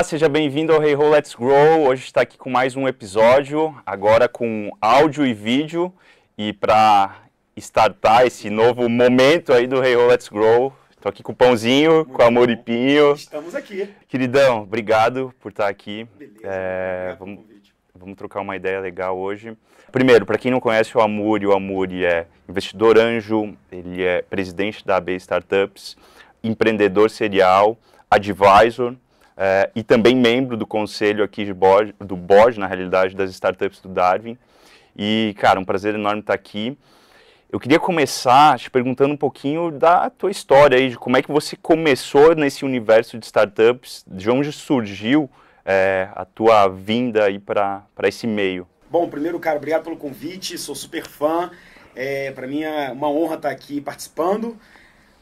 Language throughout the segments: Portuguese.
Olá, seja bem-vindo ao Hey Ho Let's Grow. Hoje está aqui com mais um episódio, agora com áudio e vídeo. E para startar esse novo momento aí do Hey Ho Let's Grow, estou aqui com o Pãozinho, Muito com a bom. Moripinho. Estamos aqui. Queridão, obrigado por estar aqui. Beleza. É, vamos-. Vamos trocar uma ideia legal hoje. Primeiro, para quem não conhece o Amuri, o Amuri é investidor anjo, ele é presidente da AB Startups, empreendedor serial, advisor eh, e também membro do conselho aqui de do board, na realidade, das startups do Darwin. E, cara, um prazer enorme estar aqui. Eu queria começar te perguntando um pouquinho da tua história aí, de como é que você começou nesse universo de startups, de onde surgiu eh, a tua vinda aí para esse meio. Bom, primeiro, cara, obrigado pelo convite. Sou super fã. É, para mim é uma honra estar aqui participando.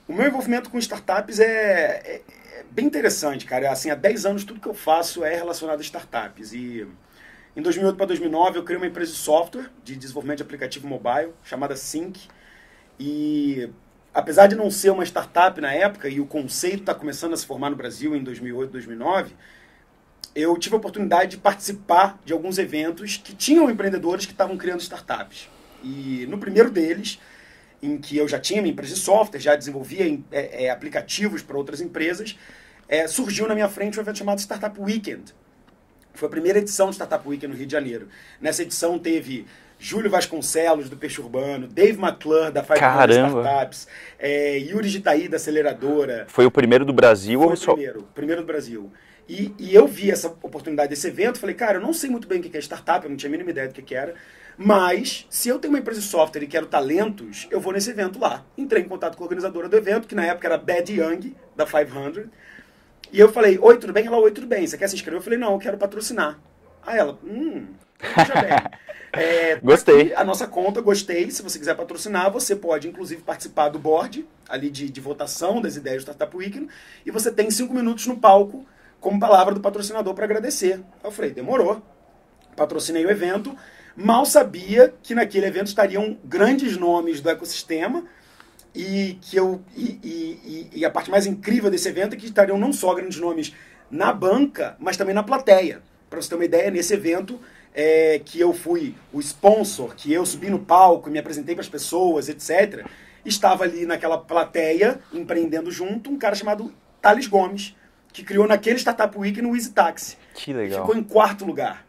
O meu envolvimento com startups é, é- é bem interessante, cara. Assim, há 10 anos tudo que eu faço é relacionado a startups. E em 2008 para 2009 eu criei uma empresa de software de desenvolvimento de aplicativo mobile chamada Sync. E apesar de não ser uma startup na época e o conceito está começando a se formar no Brasil em 2008, 2009, eu tive a oportunidade de participar de alguns eventos que tinham empreendedores que estavam criando startups. E no primeiro deles, em que eu já tinha minha empresa de software, já desenvolvia é, é, aplicativos para outras empresas, é, surgiu na minha frente um evento chamado Startup Weekend. Foi a primeira edição do Startup Weekend no Rio de Janeiro. Nessa edição teve Júlio Vasconcelos, do Peixe Urbano, Dave McClure, da Five Caramba! Startups, é, Yuri Gitaí, da Aceleradora, Foi o primeiro do Brasil foi ou o só... primeiro, primeiro do Brasil. E, e eu vi essa oportunidade desse evento, falei, cara, eu não sei muito bem o que é startup, eu não tinha a mínima ideia do que era, mas se eu tenho uma empresa de software e quero talentos, eu vou nesse evento lá. Entrei em contato com a organizadora do evento, que na época era Bad Young, da 500, e eu falei, oi, tudo bem? Ela, oi, tudo bem, você quer se inscrever? Eu falei, não, eu quero patrocinar. Aí ela, hum, veja bem. É, Gostei. a nossa conta, gostei. Se você quiser patrocinar, você pode, inclusive, participar do board, ali de, de votação das ideias do Startup Weekend, e você tem cinco minutos no palco como palavra do patrocinador para agradecer. Eu falei, demorou. Patrocinei o evento. Mal sabia que naquele evento estariam grandes nomes do ecossistema e que eu e, e- e- a parte mais incrível desse evento é que estariam não só grandes nomes na banca, mas também na plateia. Para você ter uma ideia, nesse evento é, que eu fui o sponsor, que eu subi no palco e me apresentei para as pessoas, etc. Estava ali naquela plateia, empreendendo junto, um cara chamado Thales Gomes, que criou naquele Startup Week no Easy Taxi. Que legal. Ficou em quarto lugar.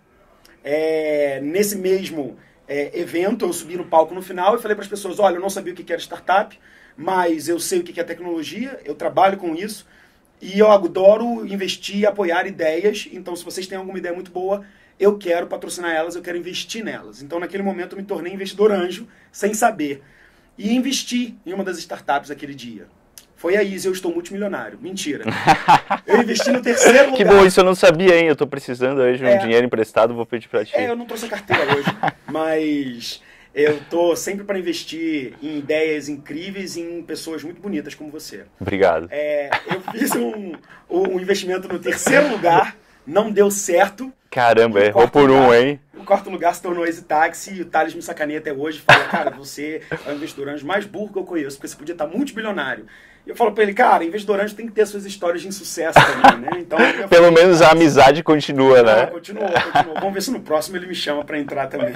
É, nesse mesmo é, evento, eu subi no palco no final e falei para as pessoas: olha, eu não sabia o que era startup, mas eu sei o que é tecnologia, eu trabalho com isso e eu adoro investir e apoiar ideias. Então, se vocês têm alguma ideia muito boa, eu quero patrocinar elas, eu quero investir nelas. Então, naquele momento, eu me tornei investidor anjo, sem saber. E investi em uma das startups naquele dia. Foi a Easy, eu estou multimilionário. Mentira. Eu investi no terceiro lugar. Que bom, isso eu não sabia, hein? Eu tô precisando hoje de um É. dinheiro emprestado, vou pedir pra ti. É, eu não trouxe a carteira hoje, mas eu tô sempre para investir em ideias incríveis e em pessoas muito bonitas como você. Obrigado. É, eu fiz um, um investimento no terceiro lugar, não deu certo. Caramba, errou por um, lugar- hein? O quarto lugar se tornou Easy Taxi e o Thales me sacaneia até hoje. Fala, cara, você é o investidor anjo mais burro que eu conheço, porque você podia estar multibilionário. E eu falo pra ele, cara, investidor anjo tem que ter suas histórias de insucesso também, né? Então, Pelo menos a amizade continua, "Ah, né? Continuou, continuou. Vamos ver se no próximo ele me chama pra entrar também.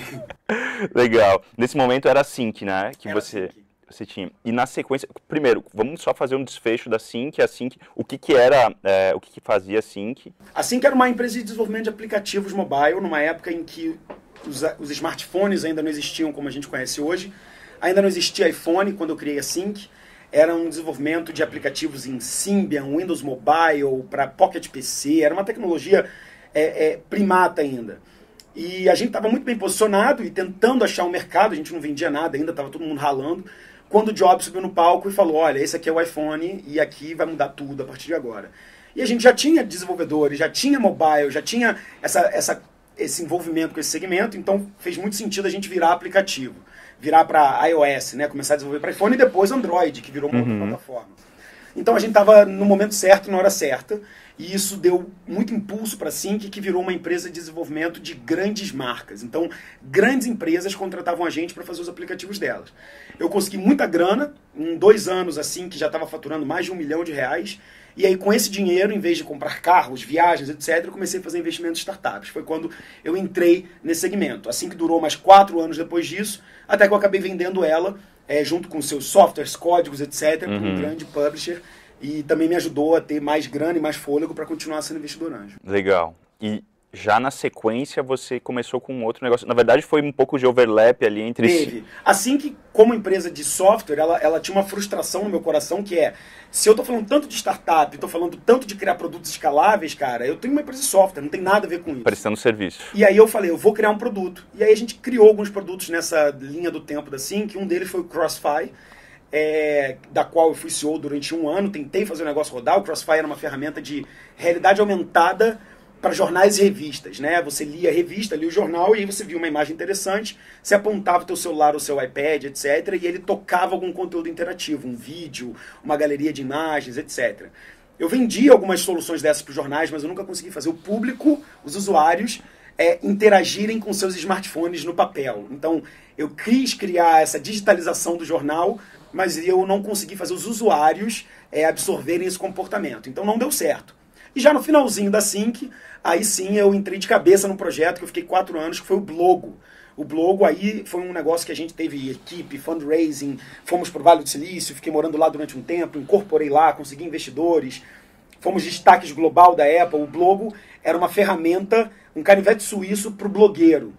Legal. Nesse momento era a Sync, né? Que Era você, Sync. você tinha. E na sequência, primeiro, vamos só fazer um desfecho da Sync. A Sync, o que que era, é, o que que fazia a Sync? Assim que era uma empresa de desenvolvimento de aplicativos mobile, numa época em que os, os smartphones ainda não existiam como a gente conhece hoje. Ainda não existia iPhone quando eu criei a Sync. Era um desenvolvimento de aplicativos em Symbian, Windows Mobile, para Pocket PC. Era uma tecnologia é, é, primata ainda. E a gente estava muito bem posicionado e tentando achar um mercado. A gente não vendia nada ainda, estava todo mundo ralando. Quando o Jobs subiu no palco e falou: Olha, esse aqui é o iPhone e aqui vai mudar tudo a partir de agora. E a gente já tinha desenvolvedores, já tinha mobile, já tinha essa, essa, esse envolvimento com esse segmento, então fez muito sentido a gente virar aplicativo, virar para iOS, né? começar a desenvolver para iPhone e depois Android, que virou uma outra plataforma. Então a gente estava no momento certo, na hora certa, e isso deu muito impulso para a Sync, que virou uma empresa de desenvolvimento de grandes marcas. Então, grandes empresas contratavam a gente para fazer os aplicativos delas. Eu consegui muita grana, em dois anos assim, que já estava faturando mais de um milhão de reais, E aí, com esse dinheiro, em vez de comprar carros, viagens, etc., eu comecei a fazer investimentos em startups. Foi quando eu entrei nesse segmento. Assim que durou mais quatro anos depois disso, até que eu acabei vendendo ela, é, junto com seus softwares, códigos, etc., uhum. para um grande publisher. E também me ajudou a ter mais grana e mais fôlego para continuar sendo investidor anjo. Legal. E já na sequência você começou com outro negócio. Na verdade, foi um pouco de overlap ali entre Teve. si. Assim que, como empresa de software, ela, ela tinha uma frustração no meu coração que é: se eu estou falando tanto de startup, estou falando tanto de criar produtos escaláveis, cara, eu tenho uma empresa de software, não tem nada a ver com isso. Prestando serviço. E aí eu falei: eu vou criar um produto. E aí a gente criou alguns produtos nessa linha do tempo da Sync. Um deles foi o Crossfire. É, da qual eu fui CEO durante um ano, tentei fazer o negócio rodar. O Crossfire era uma ferramenta de realidade aumentada para jornais e revistas, né? Você lia a revista, lia o jornal e aí você via uma imagem interessante, você apontava o teu celular, o seu iPad, etc, e ele tocava algum conteúdo interativo, um vídeo, uma galeria de imagens, etc. Eu vendi algumas soluções dessas para os jornais, mas eu nunca consegui fazer o público, os usuários, é, interagirem com seus smartphones no papel. Então, eu quis criar essa digitalização do jornal, mas eu não consegui fazer os usuários é, absorverem esse comportamento. Então, não deu certo. E já no finalzinho da Sync, aí sim eu entrei de cabeça no projeto que eu fiquei quatro anos, que foi o Blogo. O Blogo aí foi um negócio que a gente teve equipe, fundraising, fomos para o Vale do Silício, fiquei morando lá durante um tempo, incorporei lá, consegui investidores, fomos destaques global da Apple. O Blogo era uma ferramenta, um canivete suíço para o blogueiro.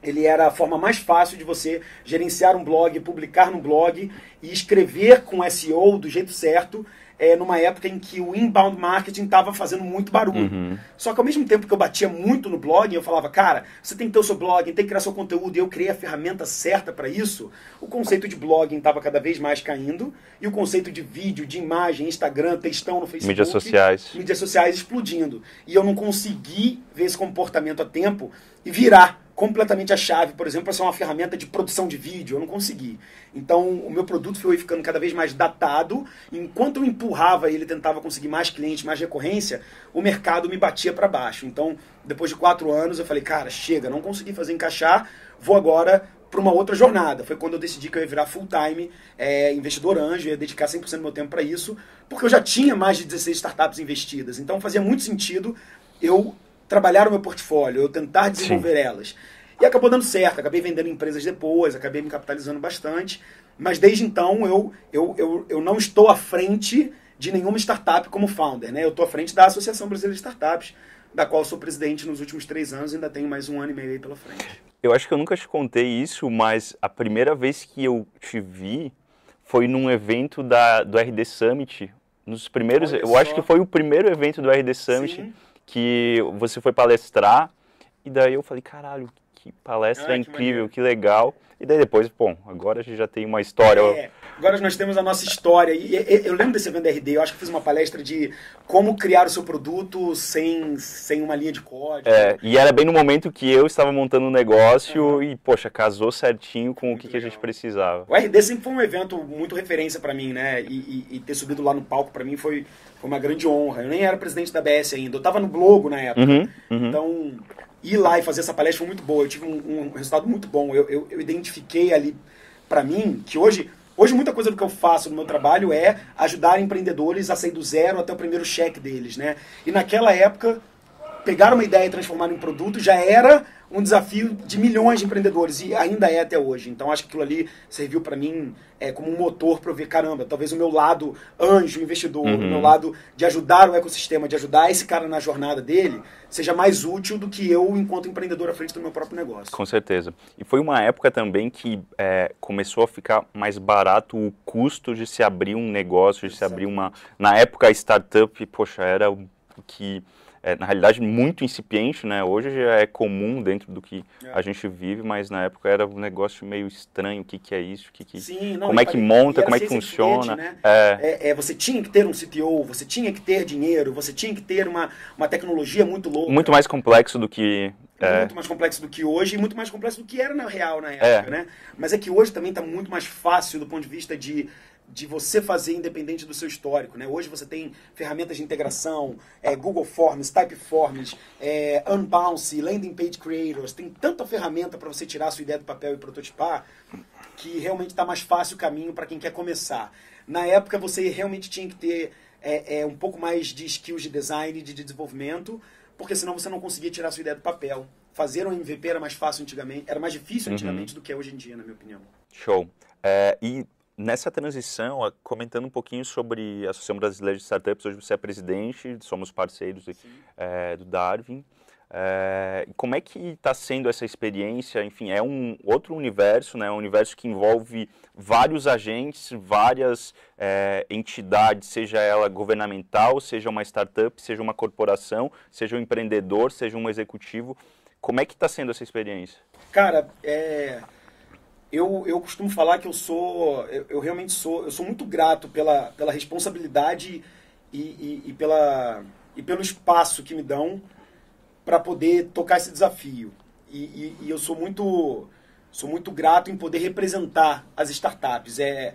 Ele era a forma mais fácil de você gerenciar um blog, publicar no blog e escrever com SEO do jeito certo é, numa época em que o inbound marketing estava fazendo muito barulho. Uhum. Só que ao mesmo tempo que eu batia muito no blog, eu falava, cara, você tem que ter o seu blog, tem que criar seu conteúdo, e eu criei a ferramenta certa para isso, o conceito de blogging estava cada vez mais caindo, e o conceito de vídeo, de imagem, Instagram, textão no Facebook, mídias sociais, mídias sociais explodindo. E eu não consegui ver esse comportamento a tempo e virar completamente a chave, por exemplo, para ser uma ferramenta de produção de vídeo. Eu não consegui. Então, o meu produto foi ficando cada vez mais datado. Enquanto eu empurrava ele, tentava conseguir mais clientes, mais recorrência, o mercado me batia para baixo. Então, depois de quatro anos, eu falei, cara, chega, não consegui fazer encaixar, vou agora para uma outra jornada. Foi quando eu decidi que eu ia virar full-time é, investidor anjo, ia dedicar 100% do meu tempo para isso, porque eu já tinha mais de 16 startups investidas. Então, fazia muito sentido eu trabalhar o meu portfólio, eu tentar desenvolver Sim. elas. E acabou dando certo, acabei vendendo empresas depois, acabei me capitalizando bastante, mas desde então eu, eu, eu, eu não estou à frente de nenhuma startup como founder, né? Eu estou à frente da Associação Brasileira de Startups, da qual sou presidente nos últimos três anos e ainda tenho mais um ano e meio aí pela frente. Eu acho que eu nunca te contei isso, mas a primeira vez que eu te vi foi num evento da, do RD Summit, nos primeiros, Olha eu só. acho que foi o primeiro evento do RD Summit. Sim que você foi palestrar, e daí eu falei, caralho, que palestra ah, incrível, que, que, legal. E daí depois, bom, agora a gente já tem uma história. É, agora nós temos a nossa história. E, e, eu lembro desse evento da RD, eu acho que fiz uma palestra de como criar o seu produto sem, sem uma linha de código. É, e era bem no momento que eu estava montando um negócio uhum. e, poxa, casou certinho com o que, que, a gente precisava. O RD sempre foi um evento muito referência para mim, né? E, e, ter subido lá no palco para mim foi, foi uma grande honra. Eu nem era presidente da BS ainda, eu estava no Globo na época. Uhum, uhum. Então, ir lá e fazer essa palestra foi muito boa. Eu tive um, um resultado muito bom. Eu, eu, eu identifiquei ali para mim que hoje Hoje, muita coisa do que eu faço no meu trabalho é ajudar empreendedores a sair do zero até o primeiro cheque deles, né? E naquela época, pegar uma ideia e transformar em produto já era um desafio de milhões de empreendedores e ainda é até hoje. Então acho que aquilo ali serviu para mim é, como um motor para eu ver, caramba, talvez o meu lado anjo, investidor, uhum. o meu lado de ajudar o ecossistema, de ajudar esse cara na jornada dele, seja mais útil do que eu enquanto empreendedor à frente do meu próprio negócio. Com certeza. E foi uma época também que é, começou a ficar mais barato o custo de se abrir um negócio, de se abrir uma... Na época a startup, poxa, era o que é, na realidade, muito incipiente, né? Hoje já é comum dentro do que é. a gente vive, mas na época era um negócio meio estranho. O que, que é isso? O que que, Sim, não, como é que monta? Como é que funciona? Né? É. é. É, você tinha que ter um CTO, você tinha que ter dinheiro, você tinha que ter uma, uma tecnologia muito louca. Muito mais complexo do que é. Muito mais complexo do que hoje e muito mais complexo do que era na real na época, é. né? Mas é que hoje também está muito mais fácil do ponto de vista de de você fazer independente do seu histórico. Né? Hoje você tem ferramentas de integração, é, Google Forms, Typeforms, é, Unbounce, Landing Page Creators, tem tanta ferramenta para você tirar a sua ideia do papel e prototipar que realmente está mais fácil o caminho para quem quer começar. Na época você realmente tinha que ter é, é um pouco mais de skills de design, de desenvolvimento, porque senão você não conseguia tirar sua ideia do papel. Fazer um MVP era mais fácil antigamente, era mais difícil uhum. antigamente uhum. do que é hoje em dia, na minha opinião. Show. É, e nessa transição, comentando um pouquinho sobre a Associação Brasileira de Startups, hoje você é presidente, somos parceiros é, do Darwin. É, como é que está sendo essa experiência? Enfim, é um outro universo, né? Um universo que envolve vários agentes, várias é, entidades, seja ela governamental, seja uma startup, seja uma corporação, seja um empreendedor, seja um executivo. Como é que está sendo essa experiência? Cara, é, eu, eu costumo falar que eu sou, eu, eu, realmente sou, eu sou muito grato pela, pela responsabilidade e, e, e pela, e pelo espaço que me dão para poder tocar esse desafio. E, e, eu sou muito, sou muito grato em poder representar as startups. É,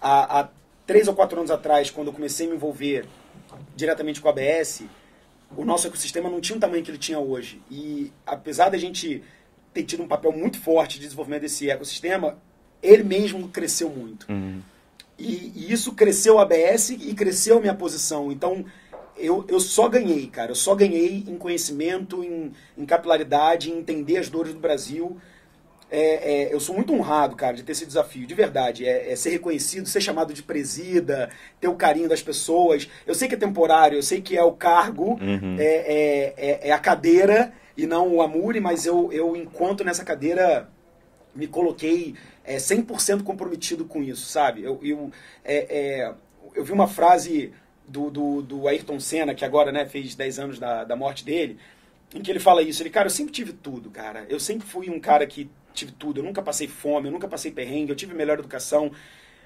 há, há três ou quatro anos atrás, quando eu comecei a me envolver diretamente com a ABS, o nosso ecossistema não tinha o tamanho que ele tinha hoje. E apesar da gente ter tido um papel muito forte de desenvolvimento desse ecossistema, ele mesmo cresceu muito. Uhum. E, e, isso cresceu a ABS e cresceu a minha posição. Então, eu, eu só ganhei, cara. Eu só ganhei em conhecimento, em, em capilaridade, em entender as dores do Brasil. É, é, eu sou muito honrado, cara, de ter esse desafio, de verdade. É, é, ser reconhecido, ser chamado de presida, ter o carinho das pessoas. Eu sei que é temporário, eu sei que é o cargo, uhum. é, é, é, é a cadeira e não o amure, mas eu, eu enquanto nessa cadeira, me coloquei é, 100% comprometido com isso, sabe? Eu, eu, é, eu vi uma frase do, do, do Ayrton Senna, que agora né, fez 10 anos da, da morte dele, em que ele fala isso. Ele, cara, eu sempre tive tudo, cara. Eu sempre fui um cara que tive tudo. Eu nunca passei fome, eu nunca passei perrengue, eu tive melhor educação.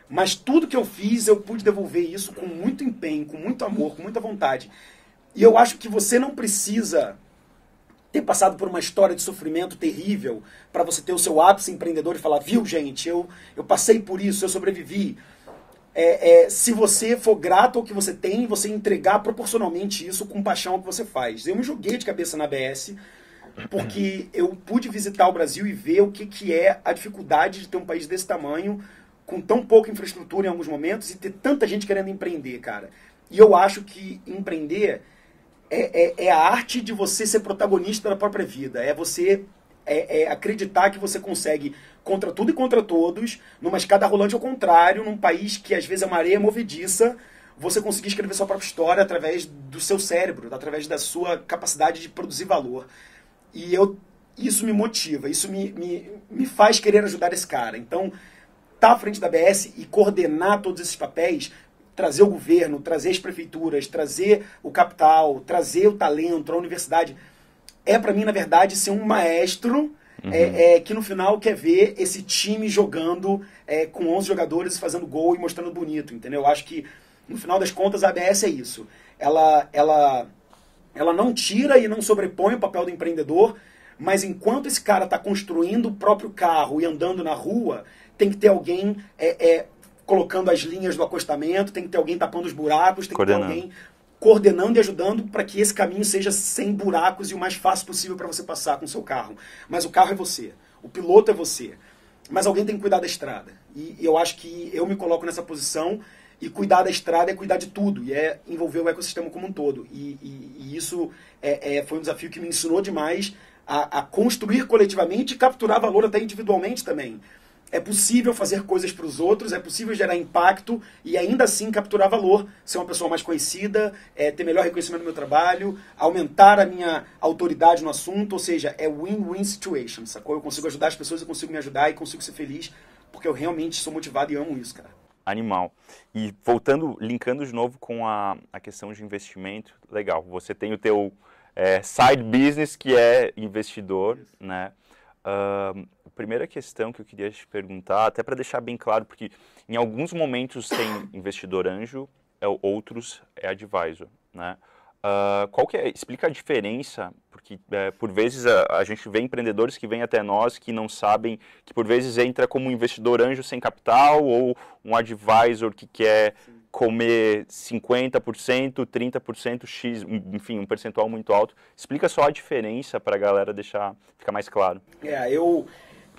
Mas tudo que eu fiz, eu pude devolver isso com muito empenho, com muito amor, com muita vontade. E eu acho que você não precisa ter passado por uma história de sofrimento terrível para você ter o seu ápice empreendedor e falar, viu, gente, eu, eu passei por isso, eu sobrevivi é, é, se você for grato ao que você tem, você entregar proporcionalmente isso com paixão ao que você faz. Eu me joguei de cabeça na ABS porque eu pude visitar o Brasil e ver o que, que é a dificuldade de ter um país desse tamanho, com tão pouca infraestrutura em alguns momentos e ter tanta gente querendo empreender, cara. E eu acho que empreender é, é, é a arte de você ser protagonista da própria vida. É você é, é acreditar que você consegue contra tudo e contra todos, numa escada rolante ao contrário, num país que às vezes é uma areia movediça, você conseguir escrever sua própria história através do seu cérebro, através da sua capacidade de produzir valor. E eu, isso me motiva, isso me, me, me faz querer ajudar esse cara. Então, estar tá à frente da BS e coordenar todos esses papéis, trazer o governo, trazer as prefeituras, trazer o capital, trazer o talento, a universidade, é para mim, na verdade, ser um maestro Uhum. É, é, que no final quer ver esse time jogando é, com 11 jogadores fazendo gol e mostrando bonito, entendeu? Eu acho que no final das contas a ABS é isso. Ela, ela, ela não tira e não sobrepõe o papel do empreendedor, mas enquanto esse cara está construindo o próprio carro e andando na rua, tem que ter alguém é, é, colocando as linhas do acostamento, tem que ter alguém tapando os buracos, tem que ter alguém coordenando e ajudando para que esse caminho seja sem buracos e o mais fácil possível para você passar com o seu carro. Mas o carro é você, o piloto é você. Mas alguém tem que cuidar da estrada. E eu acho que eu me coloco nessa posição e cuidar da estrada é cuidar de tudo, e é envolver o ecossistema como um todo. E, e, e isso é, é, foi um desafio que me ensinou demais a, a construir coletivamente e capturar valor até individualmente também. É possível fazer coisas para os outros, é possível gerar impacto e ainda assim capturar valor, ser uma pessoa mais conhecida, é, ter melhor reconhecimento do meu trabalho, aumentar a minha autoridade no assunto, ou seja, é win-win situation, sacou? Eu consigo ajudar as pessoas, eu consigo me ajudar e consigo ser feliz, porque eu realmente sou motivado e amo isso, cara. Animal. E voltando, linkando de novo com a, a questão de investimento, legal, você tem o teu é, side business que é investidor, isso. né? Uh, primeira questão que eu queria te perguntar, até para deixar bem claro, porque em alguns momentos tem investidor anjo, é, outros é advisor, né? Uh, qual que é, explica a diferença, porque é, por vezes a, a, gente vê empreendedores que vêm até nós que não sabem, que por vezes entra como um investidor anjo sem capital ou um advisor que quer Sim. comer 50%, 30% X, enfim, um percentual muito alto. Explica só a diferença para a galera deixar ficar mais claro. É, eu,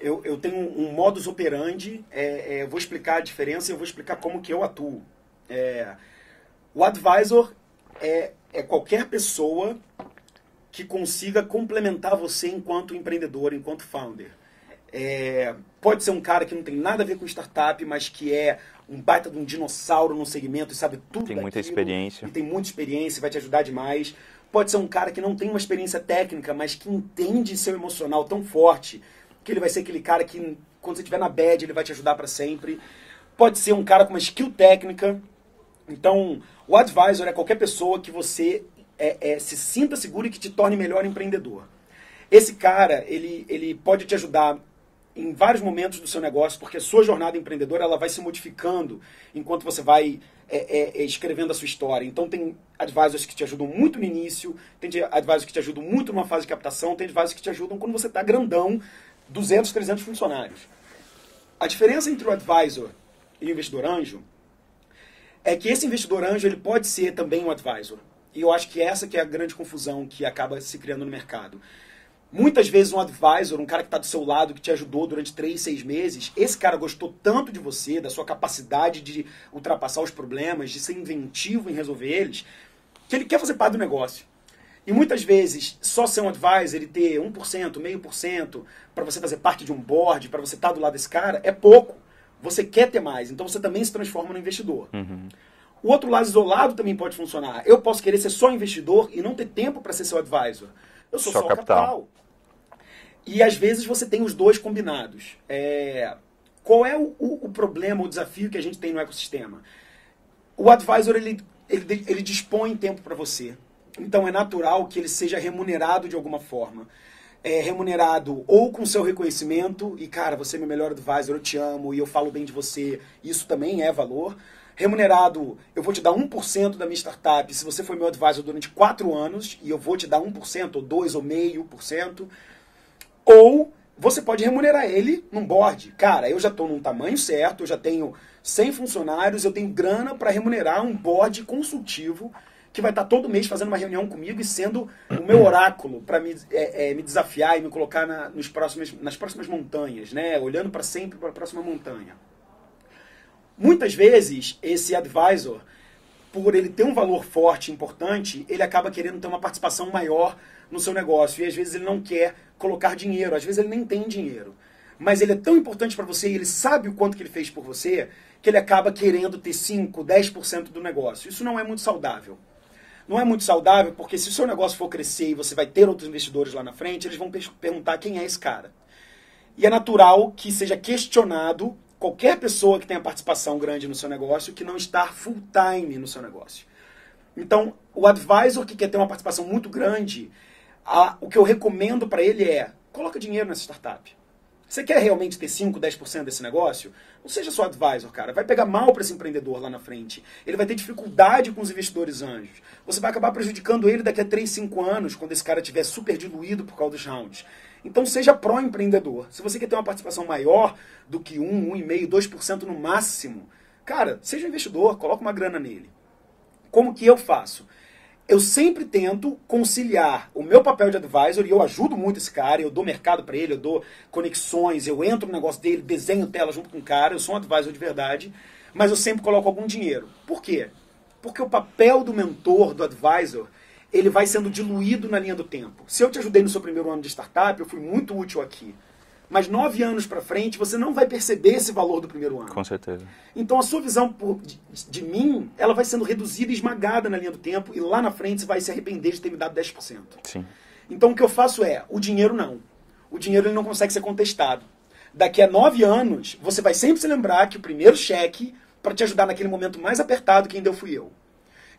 eu, eu tenho um modus operandi, é, é, eu vou explicar a diferença e eu vou explicar como que eu atuo. É, O advisor é, é qualquer pessoa que consiga complementar você enquanto empreendedor, enquanto founder. É, pode ser um cara que não tem nada a ver com startup, mas que é um baita de um dinossauro no segmento e sabe tudo Tem muita experiência. E tem muita experiência, vai te ajudar demais. Pode ser um cara que não tem uma experiência técnica, mas que entende seu emocional tão forte que ele vai ser aquele cara que, quando você estiver na bad, ele vai te ajudar para sempre. Pode ser um cara com uma skill técnica. Então, o advisor é qualquer pessoa que você é, é, se sinta seguro e que te torne melhor empreendedor. Esse cara, ele, ele pode te ajudar em vários momentos do seu negócio, porque a sua jornada empreendedora ela vai se modificando enquanto você vai é, é, é, escrevendo a sua história. Então tem advisors que te ajudam muito no início, tem advisors que te ajudam muito numa fase de captação, tem advisors que te ajudam quando você está grandão, 200, 300 funcionários. A diferença entre o advisor e o investidor anjo é que esse investidor anjo ele pode ser também um advisor. E eu acho que essa que é a grande confusão que acaba se criando no mercado. Muitas vezes um advisor, um cara que está do seu lado, que te ajudou durante três, seis meses, esse cara gostou tanto de você, da sua capacidade de ultrapassar os problemas, de ser inventivo em resolver eles, que ele quer fazer parte do negócio. E muitas vezes, só ser um advisor, ele ter 1%, meio por cento, para você fazer parte de um board, para você estar tá do lado desse cara, é pouco. Você quer ter mais, então você também se transforma no investidor. Uhum. O outro lado isolado também pode funcionar. Eu posso querer ser só investidor e não ter tempo para ser seu advisor. Eu sou só, só capital. capital. E às vezes você tem os dois combinados. É... Qual é o, o, o, problema, o desafio que a gente tem no ecossistema? O advisor ele, ele, ele dispõe tempo para você. Então é natural que ele seja remunerado de alguma forma. É remunerado ou com seu reconhecimento, e cara, você é meu melhor advisor, eu te amo e eu falo bem de você, isso também é valor. Remunerado, eu vou te dar 1% da minha startup se você foi meu advisor durante 4 anos, e eu vou te dar 1%, ou 2%, ou meio por cento. Ou você pode remunerar ele num board. Cara, eu já estou num tamanho certo, eu já tenho 100 funcionários, eu tenho grana para remunerar um board consultivo que vai estar todo mês fazendo uma reunião comigo e sendo o meu oráculo para me, é, é, me desafiar e me colocar na, nos próximos, nas próximas montanhas, né? olhando para sempre para a próxima montanha. Muitas vezes, esse advisor, por ele ter um valor forte e importante, ele acaba querendo ter uma participação maior no seu negócio. E às vezes ele não quer colocar dinheiro, às vezes ele nem tem dinheiro. Mas ele é tão importante para você e ele sabe o quanto que ele fez por você, que ele acaba querendo ter 5, 10% do negócio. Isso não é muito saudável. Não é muito saudável porque se o seu negócio for crescer e você vai ter outros investidores lá na frente, eles vão perguntar quem é esse cara. E é natural que seja questionado qualquer pessoa que tenha participação grande no seu negócio que não está full time no seu negócio. Então, o advisor que quer ter uma participação muito grande, a, o que eu recomendo para ele é: coloca dinheiro nessa startup. Você quer realmente ter 5, 10% desse negócio? Não seja só advisor, cara. Vai pegar mal para esse empreendedor lá na frente. Ele vai ter dificuldade com os investidores anjos. Você vai acabar prejudicando ele daqui a 3, 5 anos, quando esse cara estiver super diluído por causa dos rounds. Então seja pró-empreendedor. Se você quer ter uma participação maior do que 1, 1,5%, 2% no máximo, cara, seja um investidor, coloca uma grana nele. Como que eu faço? Eu sempre tento conciliar o meu papel de advisor e eu ajudo muito esse cara, eu dou mercado para ele, eu dou conexões, eu entro no negócio dele, desenho tela junto com o cara, eu sou um advisor de verdade, mas eu sempre coloco algum dinheiro. Por quê? Porque o papel do mentor, do advisor, ele vai sendo diluído na linha do tempo. Se eu te ajudei no seu primeiro ano de startup, eu fui muito útil aqui mas nove anos para frente você não vai perceber esse valor do primeiro ano. Com certeza. Então a sua visão de, de, mim, ela vai sendo reduzida e esmagada na linha do tempo e lá na frente você vai se arrepender de ter me dado 10%. Sim. Então o que eu faço é, o dinheiro não. O dinheiro ele não consegue ser contestado. Daqui a nove anos, você vai sempre se lembrar que o primeiro cheque, para te ajudar naquele momento mais apertado, quem deu fui eu.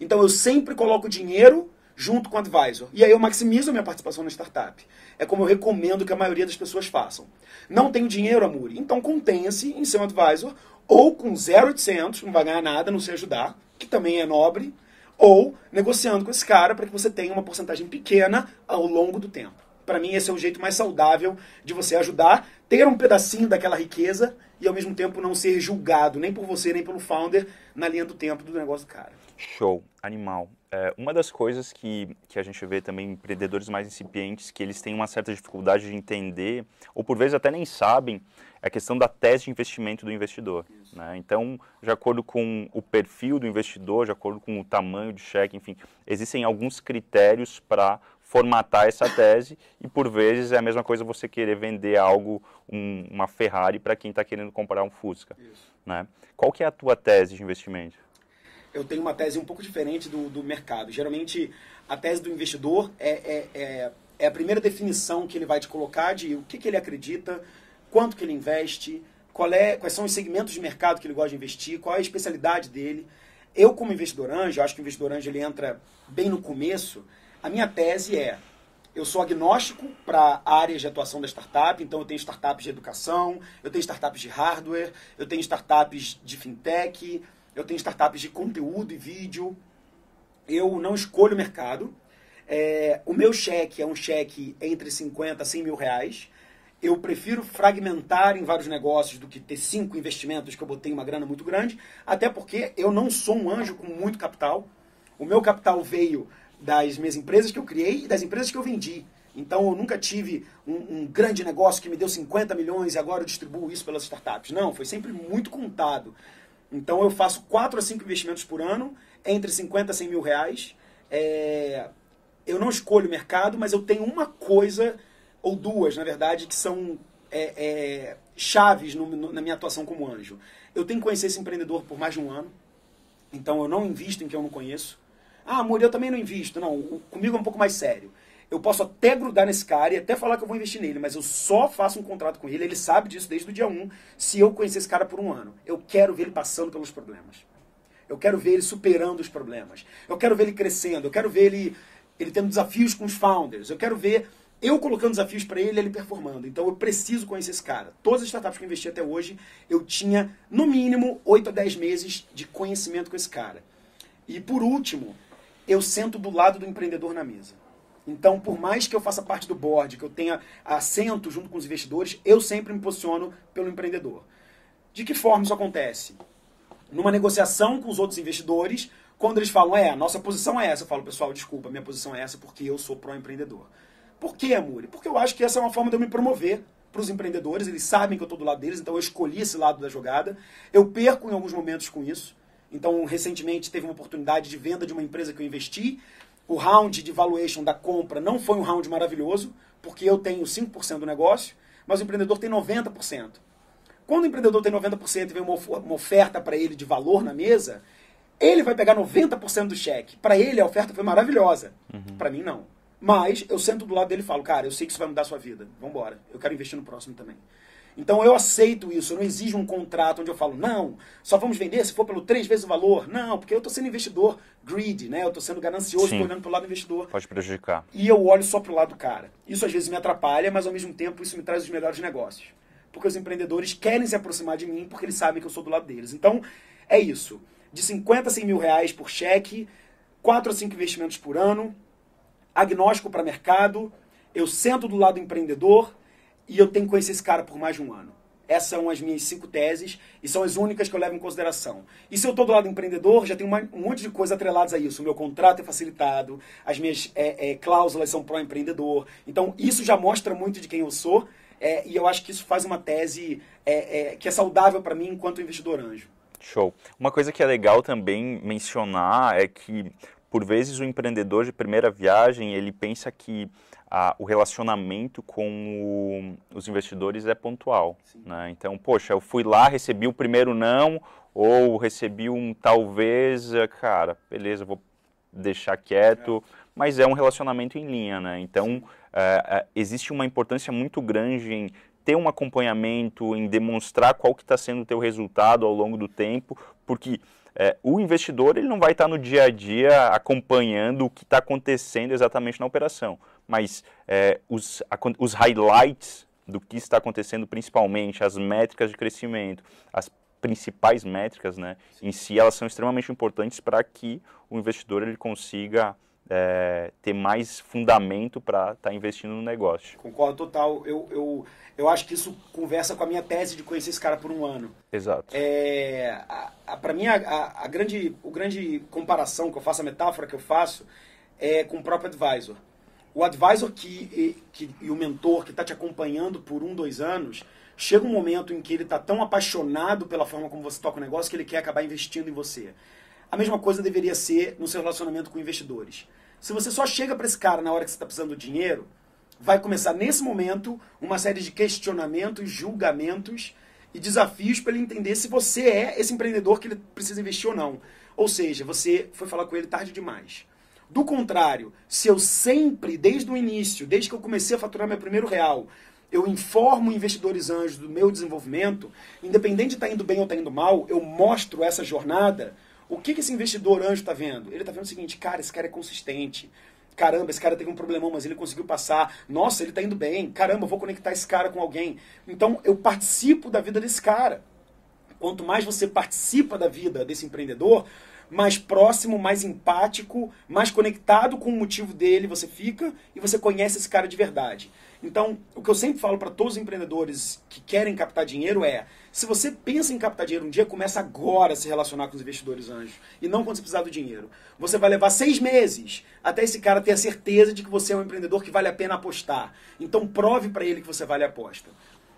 Então eu sempre coloco dinheiro junto com o advisor. E aí eu maximizo a minha participação na startup. É como eu recomendo que a maioria das pessoas façam. Não tenho dinheiro, Amuri? Então contenha-se em ser um advisor ou com 0,800, não vai ganhar nada, não sei ajudar, que também é nobre, ou negociando com esse cara para que você tenha uma porcentagem pequena ao longo do tempo. Para mim, esse é o jeito mais saudável de você ajudar, ter um pedacinho daquela riqueza e ao mesmo tempo não ser julgado nem por você nem pelo founder na linha do tempo do negócio do cara. Show, animal. É, uma das coisas que, que a gente vê também empreendedores mais incipientes, que eles têm uma certa dificuldade de entender, ou por vezes até nem sabem, é a questão da tese de investimento do investidor. Né? Então, de acordo com o perfil do investidor, de acordo com o tamanho de cheque, enfim, existem alguns critérios para formatar essa tese e por vezes é a mesma coisa você querer vender algo, um, uma Ferrari para quem está querendo comprar um Fusca. Né? Qual que é a tua tese de investimento? Eu tenho uma tese um pouco diferente do, do mercado. Geralmente, a tese do investidor é, é, é, é, a primeira definição que ele vai te colocar de o que, que ele acredita, quanto que ele investe, é, quais são os segmentos de mercado que ele gosta de investir, qual é a especialidade dele. Eu, como investidor anjo, acho que o investidor anjo ele entra bem no começo. A minha tese é, eu sou agnóstico para áreas de atuação da startup, então eu tenho startups de educação, eu tenho startups de hardware, eu tenho startups de fintech, eu tenho startups de conteúdo e vídeo. Eu não escolho o mercado. É, o meu cheque é um cheque entre 50 a 100 mil reais. Eu prefiro fragmentar em vários negócios do que ter cinco investimentos que eu botei uma grana muito grande, até porque eu não sou um anjo com muito capital. O meu capital veio das minhas empresas que eu criei e das empresas que eu vendi. Então eu nunca tive um, um, grande negócio que me deu 50 milhões e agora eu distribuo isso pelas startups. Não, foi sempre muito contado. Então eu faço 4 a 5 investimentos por ano, entre 50 a 100 mil reais. É... Eu não escolho o mercado, mas eu tenho uma coisa, ou duas, na verdade, que são é, é, chaves no, no, na minha atuação como anjo. Eu tenho que conhecer esse empreendedor por mais de um ano, então eu não invisto em quem eu não conheço. Ah, amor, eu também não invisto. Não, comigo é um pouco mais sério. Eu posso até grudar nesse cara e até falar que eu vou investir nele, mas eu só faço um contrato com ele, ele sabe disso desde o dia 1, se eu conhecer esse cara por um ano. Eu quero ver ele passando pelos problemas. Eu quero ver ele superando os problemas. Eu quero ver ele crescendo. Eu quero ver ele, ele tendo desafios com os founders. Eu quero ver eu colocando desafios para ele ele performando. Então eu preciso conhecer esse cara. Todas as startups que eu investi até hoje, eu tinha no mínimo 8 a 10 meses de conhecimento com esse cara. E por último, eu sento do lado do empreendedor na mesa. Então, por mais que eu faça parte do board, que eu tenha assento junto com os investidores, eu sempre me posiciono pelo empreendedor. De que forma isso acontece? Numa negociação com os outros investidores, quando eles falam, é, nossa posição é essa, eu falo, pessoal, desculpa, minha posição é essa porque eu sou pró-empreendedor. Por que, Amuri? Porque eu acho que essa é uma forma de eu me promover para os empreendedores, eles sabem que eu estou do lado deles, então eu escolhi esse lado da jogada. Eu perco em alguns momentos com isso. Então, recentemente teve uma oportunidade de venda de uma empresa que eu investi, o round de valuation da compra não foi um round maravilhoso, porque eu tenho 5% do negócio, mas o empreendedor tem 90%. Quando o empreendedor tem 90% e vem uma oferta para ele de valor na mesa, ele vai pegar 90% do cheque. Para ele, a oferta foi maravilhosa. Uhum. Para mim, não. Mas eu sento do lado dele e falo, cara, eu sei que isso vai mudar a sua vida. Vamos embora. Eu quero investir no próximo também. Então eu aceito isso, eu não exijo um contrato onde eu falo, não, só vamos vender se for pelo três vezes o valor. Não, porque eu estou sendo investidor greedy, né? Eu estou sendo ganancioso, estou olhando para o lado do investidor. Pode prejudicar. E eu olho só para o lado do cara. Isso às vezes me atrapalha, mas ao mesmo tempo isso me traz os melhores negócios. Porque os empreendedores querem se aproximar de mim porque eles sabem que eu sou do lado deles. Então, é isso. De 50 a 100 mil reais por cheque, 4 a 5 investimentos por ano, agnóstico para mercado, eu sento do lado do empreendedor, e eu tenho que conhecer esse cara por mais de um ano. Essas são as minhas cinco teses e são as únicas que eu levo em consideração. E se eu estou do lado empreendedor, já tem um monte de coisas atreladas a isso. O meu contrato é facilitado, as minhas é, é, cláusulas são pró-empreendedor. Então, isso já mostra muito de quem eu sou é, e eu acho que isso faz uma tese é, é, que é saudável para mim enquanto investidor anjo. Show. Uma coisa que é legal também mencionar é que, por vezes, o empreendedor de primeira viagem, ele pensa que a, o relacionamento com o, os investidores é pontual. Né? Então, poxa, eu fui lá, recebi o primeiro não, ou recebi um talvez, é, cara, beleza, vou deixar quieto, é. mas é um relacionamento em linha, né? Então, é, é, existe uma importância muito grande em ter um acompanhamento, em demonstrar qual que está sendo o teu resultado ao longo do tempo, porque é, o investidor ele não vai estar tá no dia a dia acompanhando o que está acontecendo exatamente na operação mas é, os, a, os highlights do que está acontecendo, principalmente as métricas de crescimento, as principais métricas, né, em si, elas são extremamente importantes para que o investidor ele consiga é, ter mais fundamento para estar tá investindo no negócio. Concordo total. Eu, eu, eu acho que isso conversa com a minha tese de conhecer esse cara por um ano. Exato. É, para mim, a, a, a, grande, o grande comparação que eu faço, a metáfora que eu faço, é com o próprio advisor. O advisor que, que, e o mentor que está te acompanhando por um, dois anos, chega um momento em que ele está tão apaixonado pela forma como você toca o negócio que ele quer acabar investindo em você. A mesma coisa deveria ser no seu relacionamento com investidores. Se você só chega para esse cara na hora que você está precisando do dinheiro, vai começar nesse momento uma série de questionamentos, julgamentos e desafios para ele entender se você é esse empreendedor que ele precisa investir ou não. Ou seja, você foi falar com ele tarde demais. Do contrário, se eu sempre, desde o início, desde que eu comecei a faturar meu primeiro real, eu informo investidores anjos do meu desenvolvimento, independente de estar tá indo bem ou estar tá indo mal, eu mostro essa jornada. O que, que esse investidor anjo está vendo? Ele está vendo o seguinte, cara, esse cara é consistente. Caramba, esse cara teve um problemão, mas ele conseguiu passar. Nossa, ele está indo bem. Caramba, vou conectar esse cara com alguém. Então, eu participo da vida desse cara. Quanto mais você participa da vida desse empreendedor, mais próximo, mais empático, mais conectado com o motivo dele você fica e você conhece esse cara de verdade. Então, o que eu sempre falo para todos os empreendedores que querem captar dinheiro é: se você pensa em captar dinheiro um dia, começa agora a se relacionar com os investidores anjos e não quando você precisar do dinheiro. Você vai levar seis meses até esse cara ter a certeza de que você é um empreendedor que vale a pena apostar. Então, prove para ele que você vale a aposta.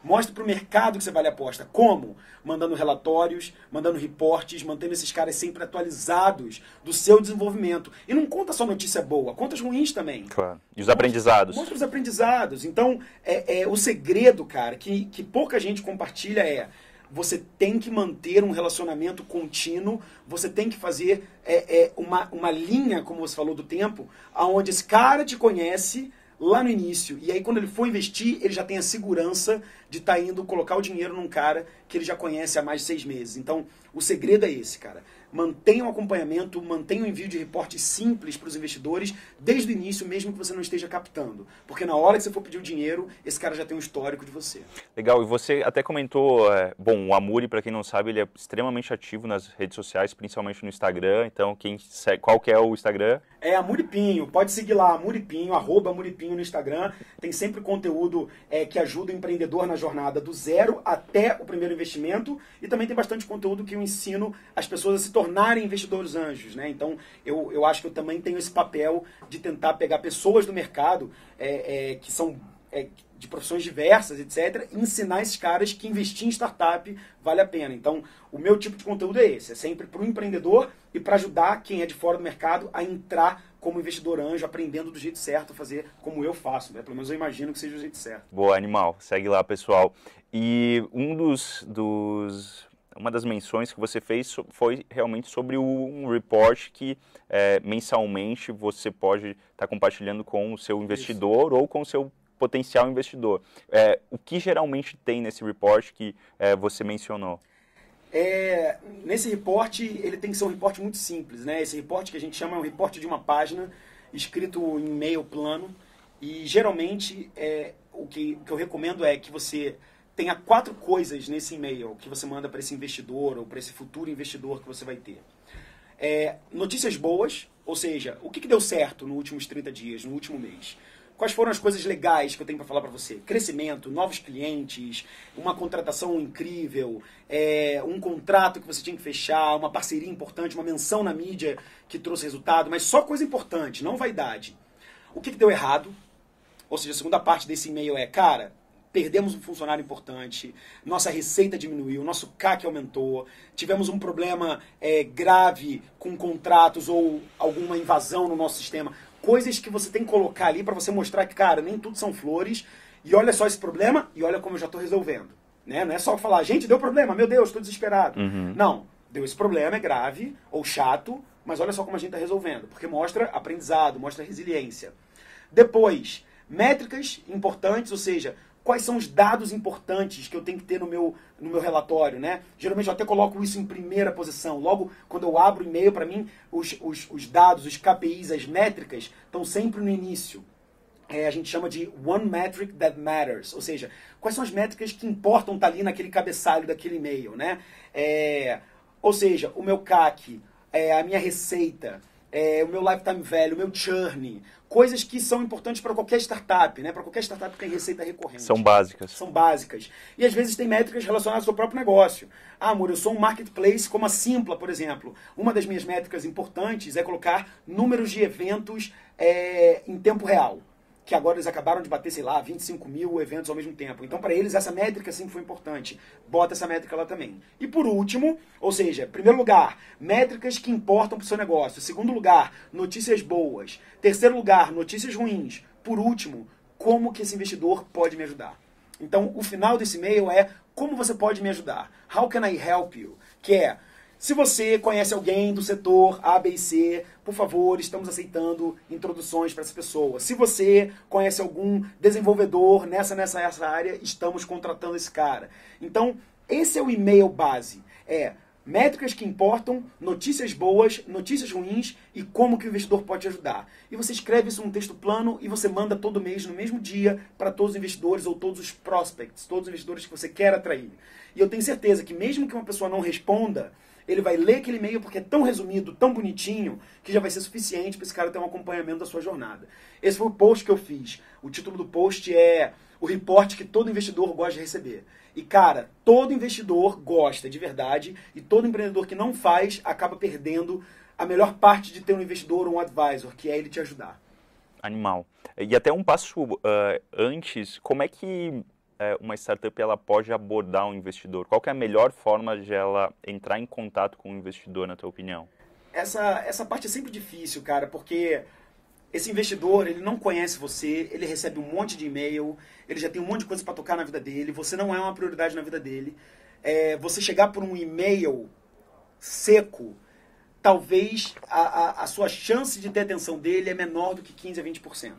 Mostre para o mercado que você vale a aposta. Como? Mandando relatórios, mandando reportes, mantendo esses caras sempre atualizados do seu desenvolvimento. E não conta só notícia boa, conta as ruins também. Claro. E os aprendizados. Mostra os aprendizados. Então, é, é, o segredo, cara, que, que pouca gente compartilha é você tem que manter um relacionamento contínuo, você tem que fazer é, é, uma, uma linha, como você falou, do tempo, aonde esse cara te conhece, lá no início. E aí, quando ele for investir, ele já tem a segurança de estar tá indo colocar o dinheiro num cara que ele já conhece há mais de seis meses. Então, o segredo é esse, cara mantenha o um acompanhamento, mantenha o um envio de reportes simples para os investidores desde o início, mesmo que você não esteja captando. Porque na hora que você for pedir o dinheiro, esse cara já tem um histórico de você. Legal, e você até comentou, é, bom, o Amuri, para quem não sabe, ele é extremamente ativo nas redes sociais, principalmente no Instagram. Então, quem segue, qual que é o Instagram? É Amuripinho, pode seguir lá, Amuripinho, arroba Amuripinho no Instagram. Tem sempre conteúdo é, que ajuda o empreendedor na jornada do zero até o primeiro investimento. E também tem bastante conteúdo que eu ensino as pessoas a se tornarem investidores anjos, né? Então, eu, eu acho que eu também tenho esse papel de tentar pegar pessoas do mercado é, é, que são é, de profissões diversas, etc., ensinar esses caras que investir em startup vale a pena. Então, o meu tipo de conteúdo é esse, é sempre para o empreendedor e para ajudar quem é de fora do mercado a entrar como investidor anjo, aprendendo do jeito certo, fazer como eu faço, né? Pelo menos eu imagino que seja o jeito certo. Boa, animal. Segue lá, pessoal. E um dos, dos uma das menções que você fez foi realmente sobre um report que é, mensalmente você pode estar tá compartilhando com o seu investidor Isso. ou com o seu potencial investidor. É, o que geralmente tem nesse report que é, você mencionou? É, nesse report, ele tem que ser um report muito simples. Né? Esse report que a gente chama é um report de uma página, escrito em e-mail plano. E geralmente, é, o, que, o que eu recomendo é que você tenha quatro coisas nesse e-mail que você manda para esse investidor ou para esse futuro investidor que você vai ter. É, notícias boas, ou seja, o que, que deu certo nos últimos 30 dias, no último mês. Quais foram as coisas legais que eu tenho para falar para você? Crescimento, novos clientes, uma contratação incrível, é, um contrato que você tinha que fechar, uma parceria importante, uma menção na mídia que trouxe resultado, mas só coisa importante, não vaidade. O que, que deu errado? Ou seja, a segunda parte desse e-mail é, cara, perdemos um funcionário importante, nossa receita diminuiu, nosso CAC aumentou, tivemos um problema é, grave com contratos ou alguma invasão no nosso sistema. Coisas que você tem que colocar ali para você mostrar que, cara, nem tudo são flores. E olha só esse problema e olha como eu já estou resolvendo. Né? Não é só falar, gente, deu problema, meu Deus, estou desesperado. Uhum. Não, deu esse problema, é grave ou chato, mas olha só como a gente está resolvendo. Porque mostra aprendizado, mostra resiliência. Depois, métricas importantes, ou seja, quais são os dados importantes que eu tenho que ter no meu, no meu relatório, né? Geralmente eu até coloco isso em primeira posição. Logo, quando eu abro o e-mail, para mim, os, os, os, dados, os KPIs, as métricas, estão sempre no início. É, a gente chama de One Metric That Matters, ou seja, quais são as métricas que importam estar tá ali naquele cabeçalho daquele e-mail, né? É, ou seja, o meu CAC, é, a minha receita, é, o meu lifetime value, o meu churn, coisas que são importantes para qualquer startup, né? Para qualquer startup que tem receita recorrente. São básicas. São básicas. E às vezes tem métricas relacionadas ao seu próprio negócio. Ah, amor, eu sou um marketplace como a Simpla, por exemplo. Uma das minhas métricas importantes é colocar números de eventos é, em tempo real que agora eles acabaram de bater, sei lá, 25 mil eventos ao mesmo tempo. Então, para eles, essa métrica sempre foi importante. Bota essa métrica lá também. E por último, ou seja, primeiro lugar, métricas que importam para o seu negócio. Segundo lugar, notícias boas. Terceiro lugar, notícias ruins. Por último, como que esse investidor pode me ajudar. Então, o final desse e-mail é como você pode me ajudar? How can I help you? Que é se você conhece alguém do setor A, B e C, por favor, estamos aceitando introduções para essa pessoa. Se você conhece algum desenvolvedor nessa, nessa essa área, estamos contratando esse cara. Então, esse é o e-mail base. É métricas que importam, notícias boas, notícias ruins e como que o investidor pode te ajudar. E você escreve isso num texto plano e você manda todo mês, no mesmo dia, para todos os investidores ou todos os prospects, todos os investidores que você quer atrair. E eu tenho certeza que mesmo que uma pessoa não responda, ele vai ler aquele e-mail porque é tão resumido, tão bonitinho, que já vai ser suficiente para esse cara ter um acompanhamento da sua jornada. Esse foi o post que eu fiz. O título do post é o reporte que todo investidor gosta de receber. E cara, todo investidor gosta de verdade e todo empreendedor que não faz acaba perdendo a melhor parte de ter um investidor ou um advisor, que é ele te ajudar. Animal. E até um passo uh, antes, como é que uma startup ela pode abordar um investidor? Qual é a melhor forma de ela entrar em contato com o um investidor, na tua opinião? Essa, essa parte é sempre difícil, cara, porque esse investidor, ele não conhece você, ele recebe um monte de e-mail, ele já tem um monte de coisa para tocar na vida dele, você não é uma prioridade na vida dele. É, você chegar por um e-mail seco, talvez a, a, a, sua chance de ter atenção dele é menor do que 15 a 20%.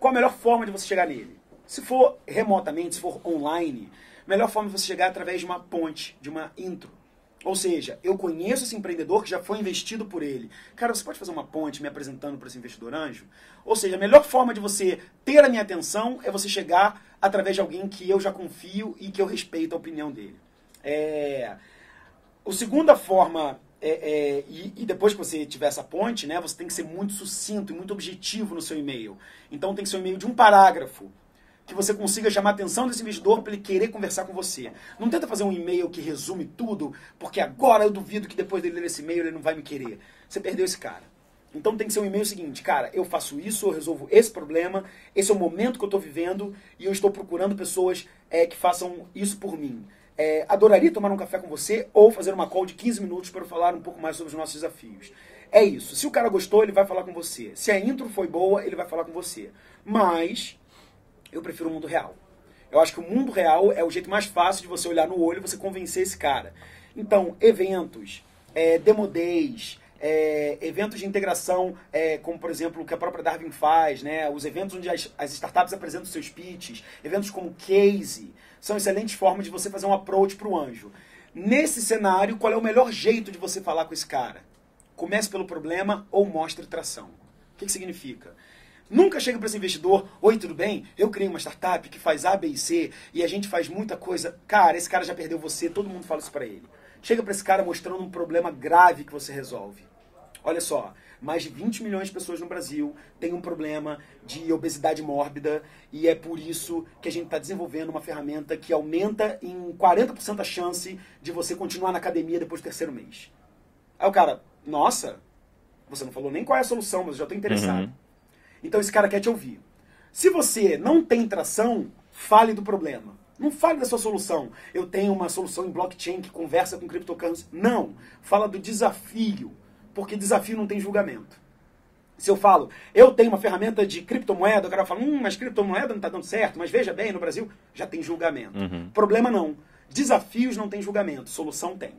Qual a melhor forma de você chegar nele? Se for remotamente, se for online, melhor forma de você chegar é através de uma ponte, de uma intro. Ou seja, eu conheço esse empreendedor que já foi investido por ele. Cara, você pode fazer uma ponte me apresentando para esse investidor anjo? Ou seja, a melhor forma de você ter a minha atenção é você chegar através de alguém que eu já confio e que eu respeito a opinião dele. É... A segunda forma, é, é, e, e, depois que você tiver essa ponte, né, você tem que ser muito sucinto e muito objetivo no seu e-mail. Então tem que ser um e-mail de um parágrafo que você consiga chamar a atenção desse investidor para ele querer conversar com você. Não tenta fazer um e-mail que resume tudo, porque agora eu duvido que depois dele ler esse e-mail ele não vai me querer. Você perdeu esse cara. Então tem que ser um e-mail seguinte, cara, eu faço isso, eu resolvo esse problema, esse é o momento que eu estou vivendo e eu estou procurando pessoas é, que façam isso por mim. É, adoraria tomar um café com você ou fazer uma call de 15 minutos para falar um pouco mais sobre os nossos desafios. É isso. Se o cara gostou, ele vai falar com você. Se a intro foi boa, ele vai falar com você. Mas eu prefiro o mundo real. Eu acho que o mundo real é o jeito mais fácil de você olhar no olho e você convencer esse cara. Então, eventos, é, demo days, é, eventos de integração, é, como por exemplo o que a própria Darwin faz, né? os eventos onde as, as, startups apresentam seus pitches, eventos como Case, são excelentes formas de você fazer um approach para o anjo. Nesse cenário, qual é o melhor jeito de você falar com esse cara? Comece pelo problema ou mostre tração. O que, que significa? Nunca chega para esse investidor, oi, tudo bem? Eu criei uma startup que faz A, B e C e a gente faz muita coisa. Cara, esse cara já perdeu você, todo mundo fala isso para ele. Chega para esse cara mostrando um problema grave que você resolve. Olha só, mais de 20 milhões de pessoas no Brasil têm um problema de obesidade mórbida e é por isso que a gente está desenvolvendo uma ferramenta que aumenta em 40% a chance de você continuar na academia depois do terceiro mês. Aí o cara, nossa, você não falou nem qual é a solução, mas eu já estou interessado. Uhum. Então esse cara quer te ouvir. Se você não tem tração, fale do problema. Não fale da sua solução. Eu tenho uma solução em blockchain que conversa com cryptocurrency. Não. Fala do desafio. Porque desafio não tem julgamento. Se eu falo, eu tenho uma ferramenta de criptomoeda, o cara fala, hum, mas criptomoeda não está dando certo, mas veja bem, no Brasil já tem julgamento. Uhum. Problema não. Desafios não tem julgamento, solução tem.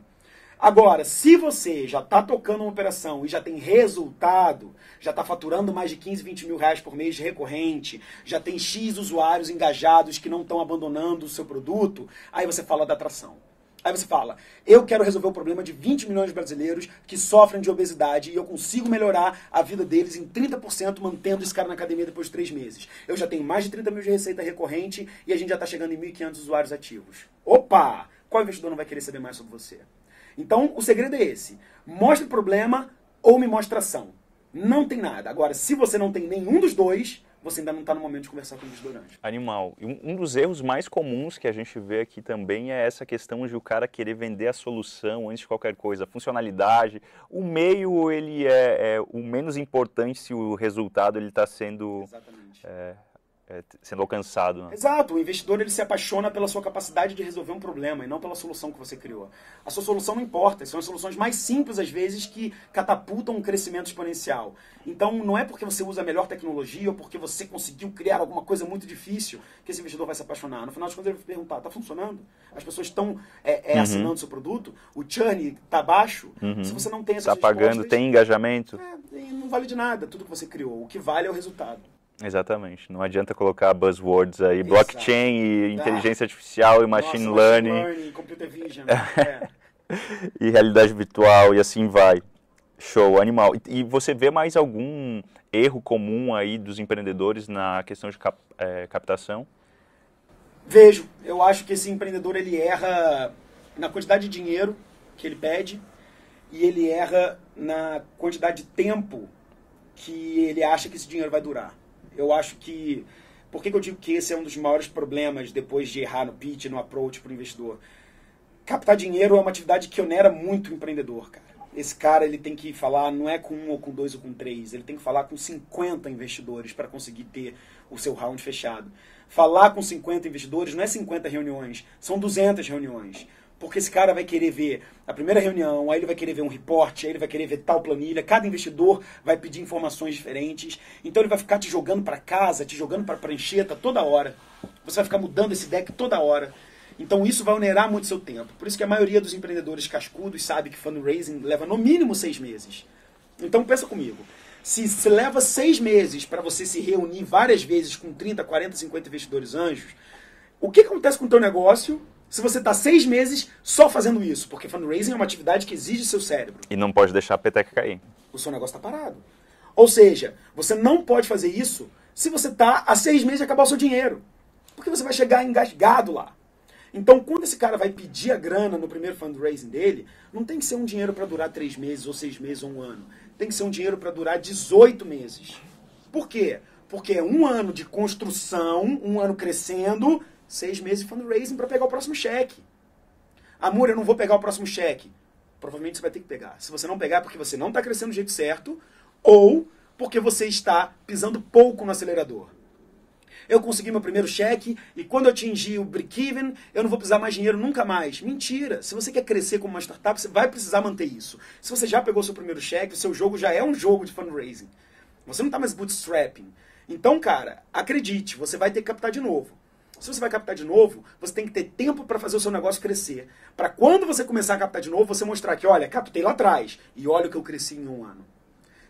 Agora, se você já está tocando uma operação e já tem resultado, já está faturando mais de 15, 20 mil reais por mês de recorrente, já tem X usuários engajados que não estão abandonando o seu produto, aí você fala da atração. Aí você fala, eu quero resolver o problema de 20 milhões de brasileiros que sofrem de obesidade e eu consigo melhorar a vida deles em 30% mantendo esse cara na academia depois de três meses. Eu já tenho mais de 30 mil de receita recorrente e a gente já está chegando em 1.500 usuários ativos. Opa! Qual investidor não vai querer saber mais sobre você? Então, o segredo é esse. Mostre o problema ou me mostre ação. Não tem nada. Agora, se você não tem nenhum dos dois, você ainda não está no momento de conversar com o investidor anjo. Animal. Um, dos erros mais comuns que a gente vê aqui também é essa questão de o cara querer vender a solução antes de qualquer coisa, a funcionalidade. O meio ele é, é o menos importante se o resultado ele está sendo é, sendo alcançado. Né? Exato, o investidor ele se apaixona pela sua capacidade de resolver um problema e não pela solução que você criou. A sua solução não importa, são as soluções mais simples às vezes que catapultam um crescimento exponencial. Então não é porque você usa a melhor tecnologia ou porque você conseguiu criar alguma coisa muito difícil que esse investidor vai se apaixonar. No final das contas ele vai perguntar, está funcionando? As pessoas estão é, é, uhum. assinando seu produto? O churn está baixo? Uhum. Se você não tem essas Está pagando, tem engajamento? É, não vale de nada tudo que você criou. O que vale é o resultado. Exatamente. Não adianta colocar buzzwords aí, Exato. blockchain e inteligência ah. artificial e machine Nossa, learning. Machine learning, computer vision. é. e realidade virtual e assim vai. Show, animal. E você vê mais algum erro comum aí dos empreendedores na questão de cap, é, captação? Vejo. Eu acho que esse empreendedor ele erra na quantidade de dinheiro que ele pede e ele erra na quantidade de tempo que ele acha que esse dinheiro vai durar. Eu acho que. Por que, que eu digo que esse é um dos maiores problemas depois de errar no pitch, no approach para o investidor? Captar dinheiro é uma atividade que onera muito o empreendedor, cara. Esse cara ele tem que falar, não é com um ou com dois ou com três, ele tem que falar com 50 investidores para conseguir ter o seu round fechado. Falar com 50 investidores não é 50 reuniões, são 200 reuniões. Porque esse cara vai querer ver a primeira reunião, aí ele vai querer ver um reporte, aí ele vai querer ver tal planilha. Cada investidor vai pedir informações diferentes. Então ele vai ficar te jogando para casa, te jogando para prancheta toda hora. Você vai ficar mudando esse deck toda hora. Então isso vai onerar muito seu tempo. Por isso que a maioria dos empreendedores cascudos sabe que fundraising leva no mínimo seis meses. Então pensa comigo. Se, se leva seis meses para você se reunir várias vezes com 30, 40, 50 investidores anjos, o que acontece com o teu negócio se você está seis meses só fazendo isso, porque fundraising é uma atividade que exige seu cérebro. E não pode deixar a peteca cair. O seu negócio está parado. Ou seja, você não pode fazer isso se você está há seis meses de acabar o seu dinheiro. Porque você vai chegar engasgado lá. Então, quando esse cara vai pedir a grana no primeiro fundraising dele, não tem que ser um dinheiro para durar três meses, ou seis meses, ou um ano. Tem que ser um dinheiro para durar 18 meses. Por quê? Porque é um ano de construção, um ano crescendo, seis meses de fundraising para pegar o próximo cheque. Amor, eu não vou pegar o próximo cheque. Provavelmente você vai ter que pegar. Se você não pegar, é porque você não está crescendo do jeito certo, ou porque você está pisando pouco no acelerador. Eu consegui meu primeiro cheque e quando eu atingir o break-even, eu não vou precisar mais dinheiro nunca mais. Mentira! Se você quer crescer como uma startup, você vai precisar manter isso. Se você já pegou seu primeiro cheque, o seu jogo já é um jogo de fundraising. Você não está mais bootstrapping. Então, cara, acredite, você vai ter que captar de novo. Se você vai captar de novo, você tem que ter tempo para fazer o seu negócio crescer. Para quando você começar a captar de novo, você mostrar que, olha, captei lá atrás e olha o que eu cresci em um ano.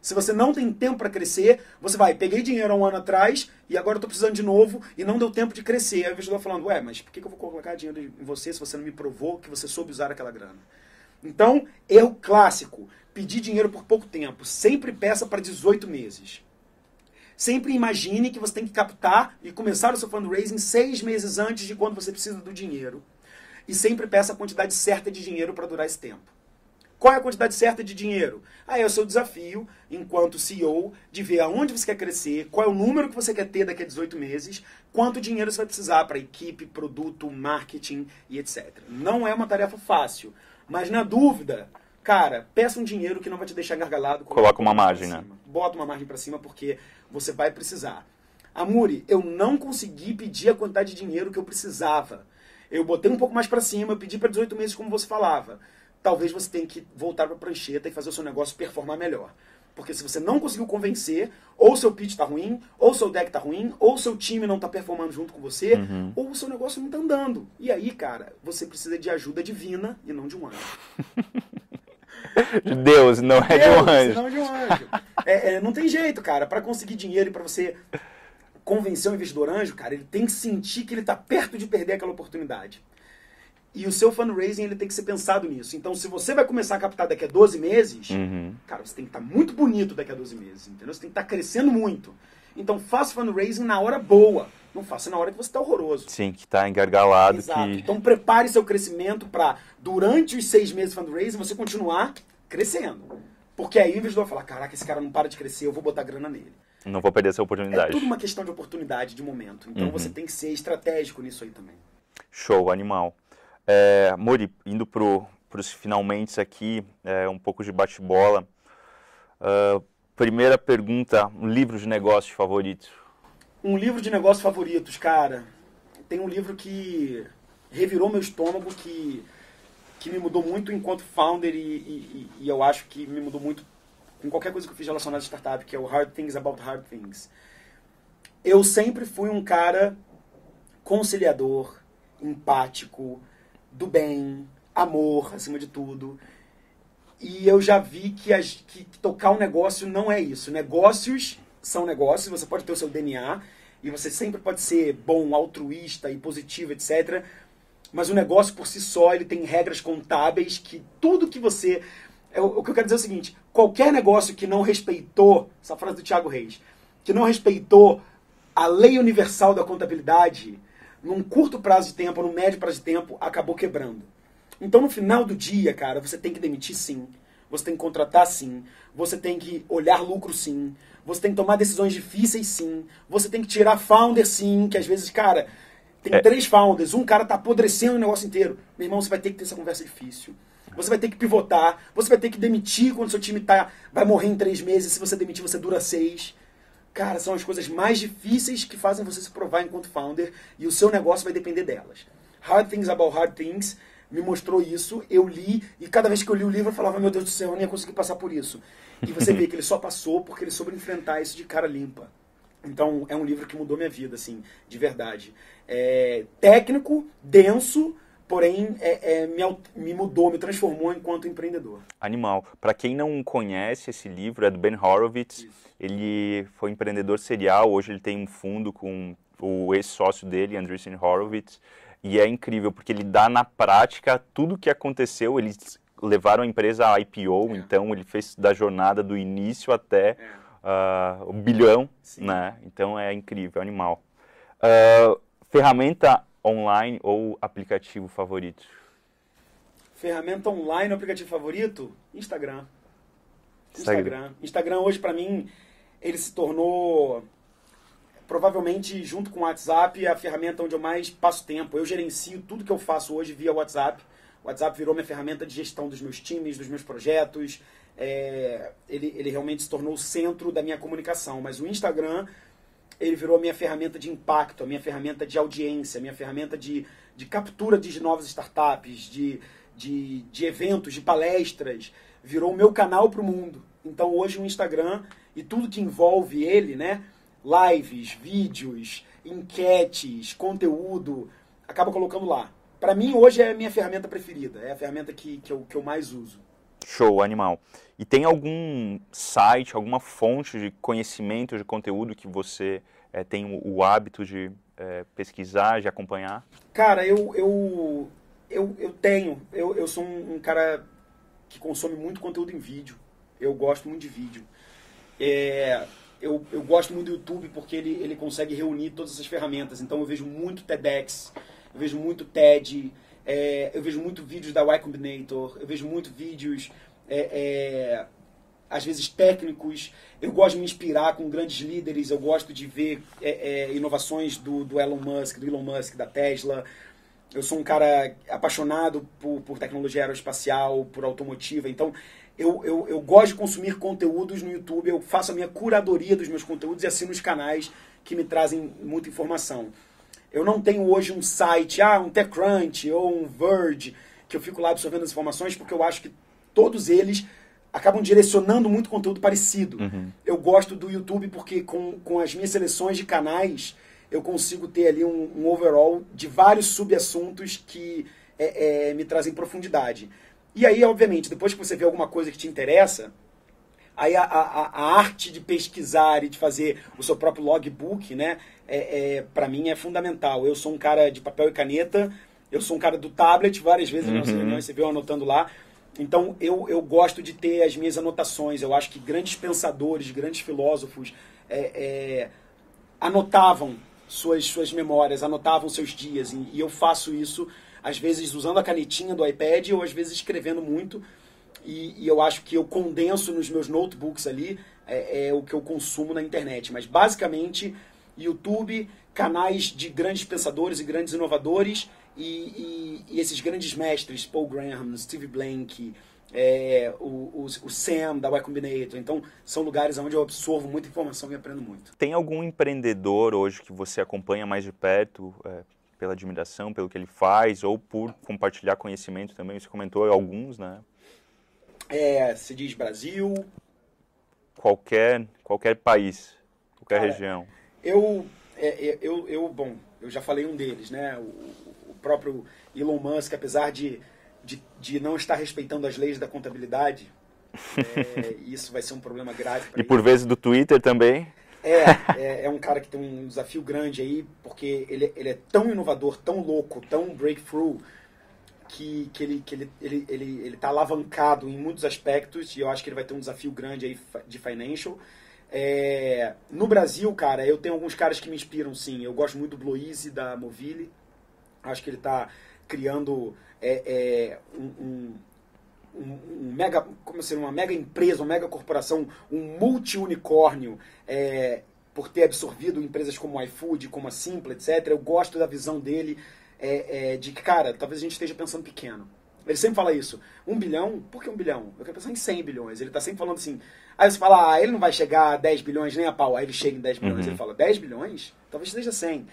Se você não tem tempo para crescer, você vai, peguei dinheiro há um ano atrás e agora estou precisando de novo e não deu tempo de crescer. Aí o investidor falando, ué, mas por que eu vou colocar dinheiro em você se você não me provou que você soube usar aquela grana? Então, erro clássico, pedir dinheiro por pouco tempo. Sempre peça para 18 meses. Sempre imagine que você tem que captar e começar o seu fundraising seis meses antes de quando você precisa do dinheiro. E sempre peça a quantidade certa de dinheiro para durar esse tempo. Qual é a quantidade certa de dinheiro? Aí é o seu desafio, enquanto CEO, de ver aonde você quer crescer, qual é o número que você quer ter daqui a 18 meses, quanto dinheiro você vai precisar para equipe, produto, marketing e etc. Não é uma tarefa fácil, mas na dúvida, cara, peça um dinheiro que não vai te deixar gargalado. Coloca uma margem, né? Bota uma margem para cima porque você vai precisar. Amuri, eu não consegui pedir a quantidade de dinheiro que eu precisava. Eu botei um pouco mais para cima, eu pedi para 18 meses, como você falava. Talvez você tenha que voltar para a prancheta e fazer o seu negócio performar melhor. Porque se você não conseguiu convencer, ou seu pitch está ruim, ou seu deck está ruim, ou seu time não está performando junto com você, uhum. ou o seu negócio não está andando. E aí, cara, você precisa de ajuda divina e não de um anjo. De Deus, não é Deus, de um anjo. Não de um anjo. É, é, não tem jeito, cara. Para conseguir dinheiro e para você convencer o investidor anjo, cara, ele tem que sentir que ele está perto de perder aquela oportunidade. E o seu fundraising ele tem que ser pensado nisso. Então, se você vai começar a captar daqui a 12 meses, uhum. cara, você tem que estar tá muito bonito daqui a 12 meses, entendeu? Você tem que estar tá crescendo muito. Então, faça fundraising na hora boa. Não faça na hora que você está horroroso. Sim, que está engargalado. Exato. Que... Então, prepare seu crescimento para, durante os seis meses de fundraising, você continuar crescendo. Porque aí o investidor vai falar, caraca, esse cara não para de crescer, eu vou botar grana nele. Não vou perder essa oportunidade. É tudo uma questão de oportunidade, de momento. Então Uhum. você tem que ser estratégico nisso aí também. Show, animal. É, Mori, indo para os finalmente aqui, é, um pouco de bate-bola. Ah, primeira pergunta, um livro de negócio favorito? Um livro de negócios favoritos, cara. Tem um livro que revirou meu estômago, que, que me mudou muito enquanto founder e, e- e eu acho que me mudou muito com qualquer coisa que eu fiz relacionada a startup, que é o Hard Things About Hard Things. Eu sempre fui um cara conciliador, empático, do bem, amor acima de tudo. E eu já vi que, as- que tocar um negócio não é isso. Negócios são negócios, você pode ter o seu DNA e você sempre pode ser bom, altruísta e positivo, etc. Mas o negócio por si só, ele tem regras contábeis que tudo que você... é O que eu quero dizer é o seguinte, qualquer negócio que não respeitou, essa frase do Thiago Reis, que não respeitou a lei universal da contabilidade, num curto prazo de tempo, num médio prazo de tempo, acabou quebrando. Então, no final do dia, cara, você tem que demitir sim. Você tem que contratar sim. Você tem que olhar lucro sim. Você tem que tomar decisões difíceis sim. Você tem que tirar founder sim, que às vezes, cara, tem É. três founders, um cara tá apodrecendo o negócio inteiro. Meu irmão, você vai ter que ter essa conversa difícil. Você vai ter que pivotar. Você vai ter que demitir quando seu time tá, vai morrer em três meses. Se você demitir, você dura seis. Cara, são as coisas mais difíceis que fazem você se provar enquanto founder e o seu negócio vai depender delas. Hard Things About Hard Things me mostrou isso, eu li e cada vez que eu li o livro eu falava, meu Deus do céu, eu nem ia conseguir passar por isso. E você vê que ele só passou porque ele soube enfrentar isso de cara limpa. Então é um livro que mudou minha vida, assim, de verdade. É técnico, denso, porém é, é, me, me mudou, me transformou enquanto empreendedor. Animal. Para quem não conhece esse livro, é do Ben Horowitz. Ele foi empreendedor serial, hoje ele tem um fundo com o ex-sócio dele, Andreessen Horowitz. E é incrível, porque ele dá na prática tudo o que aconteceu. Eles levaram a empresa a IPO, É. então ele fez da jornada do início até ah, o bilhão, Sim. né? Então é incrível, animal. Ah, ferramenta online ou aplicativo favorito? Ferramenta online, aplicativo favorito? Instagram. Instagram. Instagram. Instagram hoje pra mim ele se tornou provavelmente junto com o WhatsApp a ferramenta onde eu mais passo tempo. Eu gerencio tudo que eu faço hoje via WhatsApp. O WhatsApp virou minha ferramenta de gestão dos meus times, dos meus projetos. É, ele, ele realmente se tornou o centro da minha comunicação. Mas o Instagram ele virou a minha ferramenta de impacto, a minha ferramenta de audiência, a minha ferramenta de, de captura de novas startups, de, de, de eventos, de palestras. Virou o meu canal para o mundo. Então hoje o Instagram e tudo que envolve ele, né? Lives, vídeos, enquetes, conteúdo, acaba colocando lá. Para mim hoje é a minha ferramenta preferida, é a ferramenta que, que, eu, que eu mais uso. Show, animal. E tem algum site, alguma fonte de conhecimento, de conteúdo que você eh, tem o, o hábito de eh, pesquisar, de acompanhar? Cara, eu, eu, eu, eu tenho. Eu, eu sou um, um cara que consome muito conteúdo em vídeo. Eu gosto muito de vídeo. É, eu, eu gosto muito do YouTube porque ele, ele consegue reunir todas essas ferramentas. Então eu vejo muito TEDx, eu vejo muito TED, é, eu vejo muito vídeos da Y Combinator, eu vejo muito vídeos, é, é, às vezes técnicos. Eu gosto de me inspirar com grandes líderes, eu gosto de ver é, é, inovações do, do Elon Musk, do Elon Musk, da Tesla. Eu sou um cara apaixonado por, por tecnologia aeroespacial, por automotiva. Então, eu, eu, eu gosto de consumir conteúdos no YouTube. Eu faço a minha curadoria dos meus conteúdos e assino os canais que me trazem muita informação. Eu não tenho hoje um site, ah, um TechCrunch ou um Verge, que eu fico lá absorvendo as informações, porque eu acho que todos eles acabam direcionando muito conteúdo parecido. Eu gosto do YouTube porque com, com as minhas seleções de canais eu consigo ter ali um, um overall de vários subassuntos que é, é, me trazem profundidade. E aí, obviamente, depois que você vê alguma coisa que te interessa, aí a, a, a arte de pesquisar e de fazer o seu próprio logbook, né, é, é, para mim é fundamental. Eu sou um cara de papel e caneta, eu sou um cara do tablet, várias vezes nas Uhum. reuniões você viu eu anotando lá. Então eu, eu gosto de ter as minhas anotações. Eu acho que grandes pensadores, grandes filósofos é, é, anotavam suas, suas memórias, anotavam seus dias. E, e eu faço isso, às vezes usando a canetinha do iPad ou às vezes escrevendo muito. e, e eu acho que eu condenso nos meus notebooks ali é, é, o que eu consumo na internet. Mas basicamente, YouTube, canais de grandes pensadores e grandes inovadores e, e, e esses grandes mestres, Paul Graham, Steve Blank, é, o, o, o, Sam da Y Combinator. Então, são lugares onde eu absorvo muita informação e aprendo muito. Tem algum empreendedor hoje que você acompanha mais de perto, é, pela admiração, pelo que ele faz, ou por compartilhar conhecimento também? Você comentou alguns, né? É, se diz Brasil. Qualquer, qualquer país, qualquer Cara, região. Eu, é, é, eu, eu, bom, eu já falei um deles, né? O, o próprio Elon Musk, apesar de, de, de, não estar respeitando as leis da contabilidade, é, isso vai ser um problema grave. e por vezes do Twitter também. É, é, é, um cara que tem um desafio grande aí, porque ele, ele é tão inovador, tão louco, tão breakthrough, que, que, ele, que ele, ele, ele, ele tá alavancado em muitos aspectos, e eu acho que ele vai ter um desafio grande aí de financial. É, no Brasil, cara, eu tenho alguns caras que me inspiram, sim. Eu gosto muito do Bloise, da Movile. Acho que ele está criando é, é, um, um, um, mega, como ser uma mega empresa, uma mega corporação, um multi-unicórnio, é, por ter absorvido empresas como o iFood, como a Simpla, etc. Eu gosto da visão dele é, é, de que, cara, talvez a gente esteja pensando pequeno. Ele sempre fala isso. Um bilhão? Por que um bilhão? Eu quero pensar em 100 bilhões. Ele está sempre falando assim. Aí você fala, ah, ele não vai chegar a 10 bilhões nem a pau. Aí ele chega em 10 bilhões. Uhum. Ele fala, 10 bilhões? Talvez seja 100.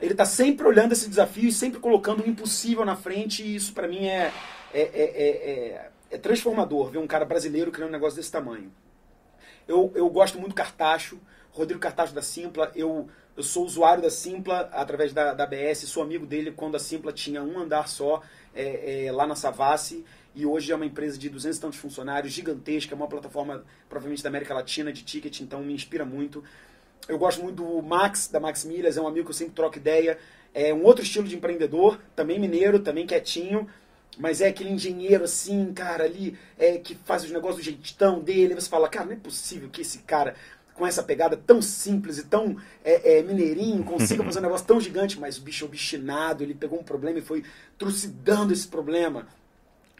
Ele está sempre olhando esse desafio e sempre colocando o impossível na frente. E isso, para mim, é, é, é, é, transformador ver um cara brasileiro criando um negócio desse tamanho. Eu, eu gosto muito do Cartacho. Rodrigo Cartacho da Simpla. Eu eu sou usuário da Simpla através da, da ABS, sou amigo dele quando a Simpla tinha um andar só é, é, lá na Savassi e hoje é uma empresa de 200 e tantos funcionários, gigantesca, é uma plataforma provavelmente da América Latina de ticket, então me inspira muito. Eu gosto muito do Max, da Max Milhas, é um amigo que eu sempre troco ideia. É um outro estilo de empreendedor, também mineiro, também quietinho, mas é aquele engenheiro assim, cara, ali, é, que faz os negócios do jeitão dele. Você fala, cara, não é possível que esse cara com essa pegada tão simples e tão é, é, mineirinho, consiga fazer um negócio tão gigante, mas o bicho é obstinado, ele pegou um problema e foi trucidando esse problema.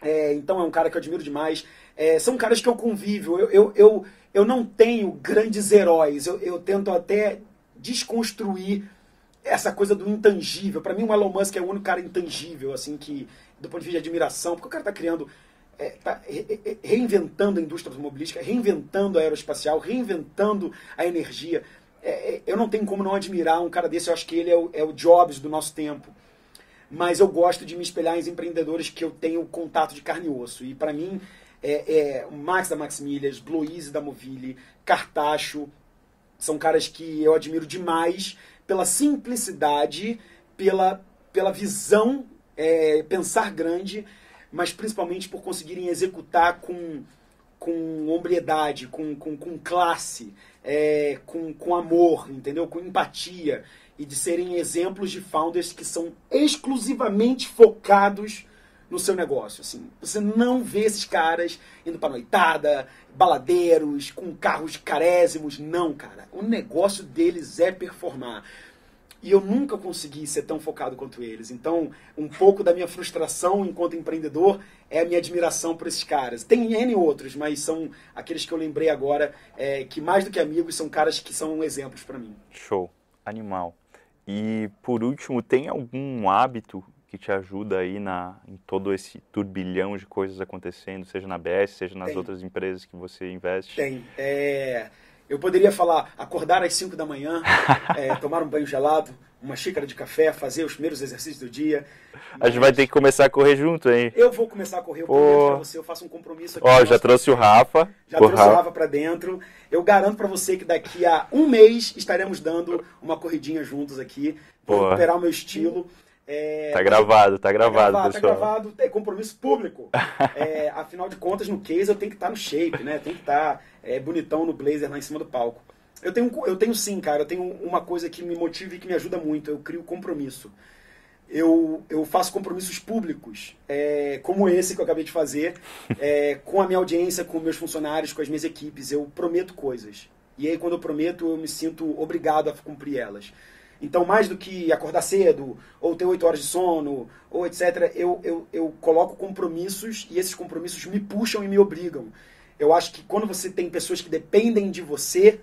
É, então é um cara que eu admiro demais. É, são caras que eu convivo. Eu, eu, eu, eu não tenho grandes heróis. Eu, eu tento até desconstruir essa coisa do intangível. Para mim, o Elon Musk é o único cara intangível, assim, que, do ponto de vista de admiração, porque o cara está criando é, tá reinventando a indústria automobilística, reinventando a aeroespacial, reinventando a energia. É, é, eu não tenho como não admirar um cara desse, eu acho que ele é o, é o Jobs do nosso tempo. Mas eu gosto de me espelhar em empreendedores que eu tenho contato de carne e osso. E para mim, é, é, Max da Max Milhas, Bloise da Movile, Cartacho, são caras que eu admiro demais pela simplicidade, pela, pela visão, é, pensar grande mas principalmente por conseguirem executar com, com hombridade, com, com, com classe, é, com, com amor, entendeu? Com empatia e de serem exemplos de founders que são exclusivamente focados no seu negócio. Assim, você não vê esses caras indo para noitada, baladeiros, com carros carésimos. Não, cara. O negócio deles é performar. E eu nunca consegui ser tão focado quanto eles. Então, um pouco da minha frustração enquanto empreendedor é a minha admiração por esses caras. Tem N outros, mas são aqueles que eu lembrei agora, é, que mais do que amigos, são caras que são exemplos para mim. Show, animal. E por último, tem algum hábito que te ajuda aí na, em todo esse turbilhão de coisas acontecendo, seja na BS, seja nas tem. outras empresas que você investe? Tem. É eu poderia falar, acordar às 5 da manhã, é, tomar um banho gelado, uma xícara de café, fazer os primeiros exercícios do dia. A gente vai ter que começar a correr junto, hein? Eu vou começar a correr, eu prometo pra você, eu faço um compromisso aqui. Ó, já trouxe o Rafa. Já o trouxe Rafa. o Rafa pra dentro. Eu garanto para você que daqui a um mês estaremos dando uma corridinha juntos aqui. Vou recuperar o meu estilo. É, tá gravado, tá gravado, tá gravado, pessoal. Tá gravado, é compromisso público. é, afinal de contas, no case eu tenho que estar tá no shape, né? Tem que estar tá, é, bonitão no blazer lá em cima do palco. Eu tenho, eu tenho sim, cara, eu tenho uma coisa que me motiva e que me ajuda muito. Eu crio compromisso. Eu, eu faço compromissos públicos, é, como esse que eu acabei de fazer, é, com a minha audiência, com meus funcionários, com as minhas equipes. Eu prometo coisas. E aí, quando eu prometo, eu me sinto obrigado a cumprir elas. Então, mais do que acordar cedo, ou ter oito horas de sono, ou etc., eu, eu, eu coloco compromissos e esses compromissos me puxam e me obrigam. Eu acho que quando você tem pessoas que dependem de você,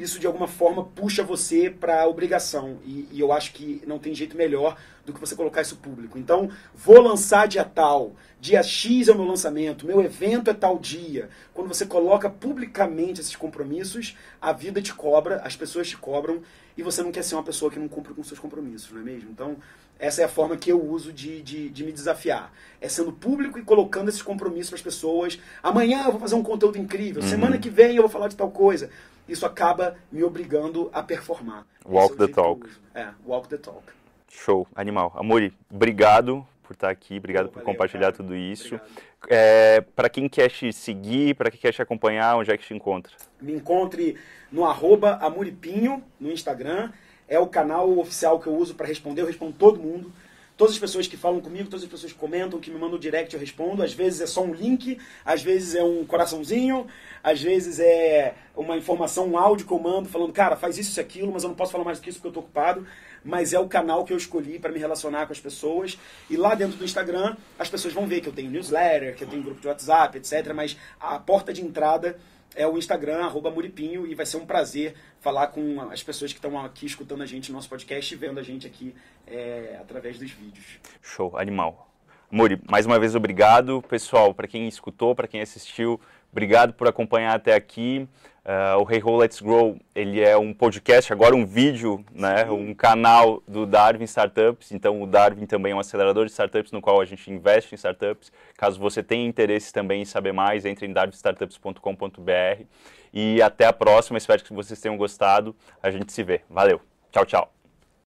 isso de alguma forma puxa você para a obrigação. E, e, eu acho que não tem jeito melhor do que você colocar isso público. Então, vou lançar dia tal, dia X é o meu lançamento, meu evento é tal dia. Quando você coloca publicamente esses compromissos, a vida te cobra, as pessoas te cobram, e você não quer ser uma pessoa que não cumpre com seus compromissos, não é mesmo? Então, essa é a forma que eu uso de, de, de me desafiar. É sendo público e colocando esses compromissos para as pessoas. Amanhã eu vou fazer um conteúdo incrível, uhum. semana que vem eu vou falar de tal coisa isso acaba me obrigando a performar. Walk é the talk. É, walk the talk. Show, animal. Amori, obrigado por estar aqui, obrigado por compartilhar cara. tudo isso. É, para quem quer te seguir, para quem quer te acompanhar, onde é que te encontra? Me encontre no arroba Amuripinho, no Instagram. É o canal oficial que eu uso para responder, eu respondo todo mundo. Todas as pessoas que falam comigo, todas as pessoas que comentam, que me mandam direct, eu respondo. Às vezes é só um link, às vezes é um coraçãozinho, às vezes é uma informação, um áudio que eu mando falando, cara, faz isso e aquilo, mas eu não posso falar mais do que isso porque eu estou ocupado. Mas é o canal que eu escolhi para me relacionar com as pessoas. E lá dentro do Instagram, as pessoas vão ver que eu tenho newsletter, que eu tenho grupo de WhatsApp, etc. Mas a porta de entrada é o Instagram, arroba Muripinho, e vai ser um prazer falar com as pessoas que estão aqui escutando a gente no nosso podcast e vendo a gente aqui é, através dos vídeos. Show, animal. Muri, mais uma vez obrigado. Pessoal, para quem escutou, para quem assistiu, obrigado por acompanhar até aqui. Uh, o Hey Ho Let's Grow, ele é um podcast, agora um vídeo, né, um canal do Darwin Startups. Então, o Darwin também é um acelerador de startups no qual a gente investe em startups. Caso você tenha interesse também em saber mais, entre em darwinstartups.com.br. E até a próxima, espero que vocês tenham gostado. A gente se vê. Valeu. Tchau, tchau.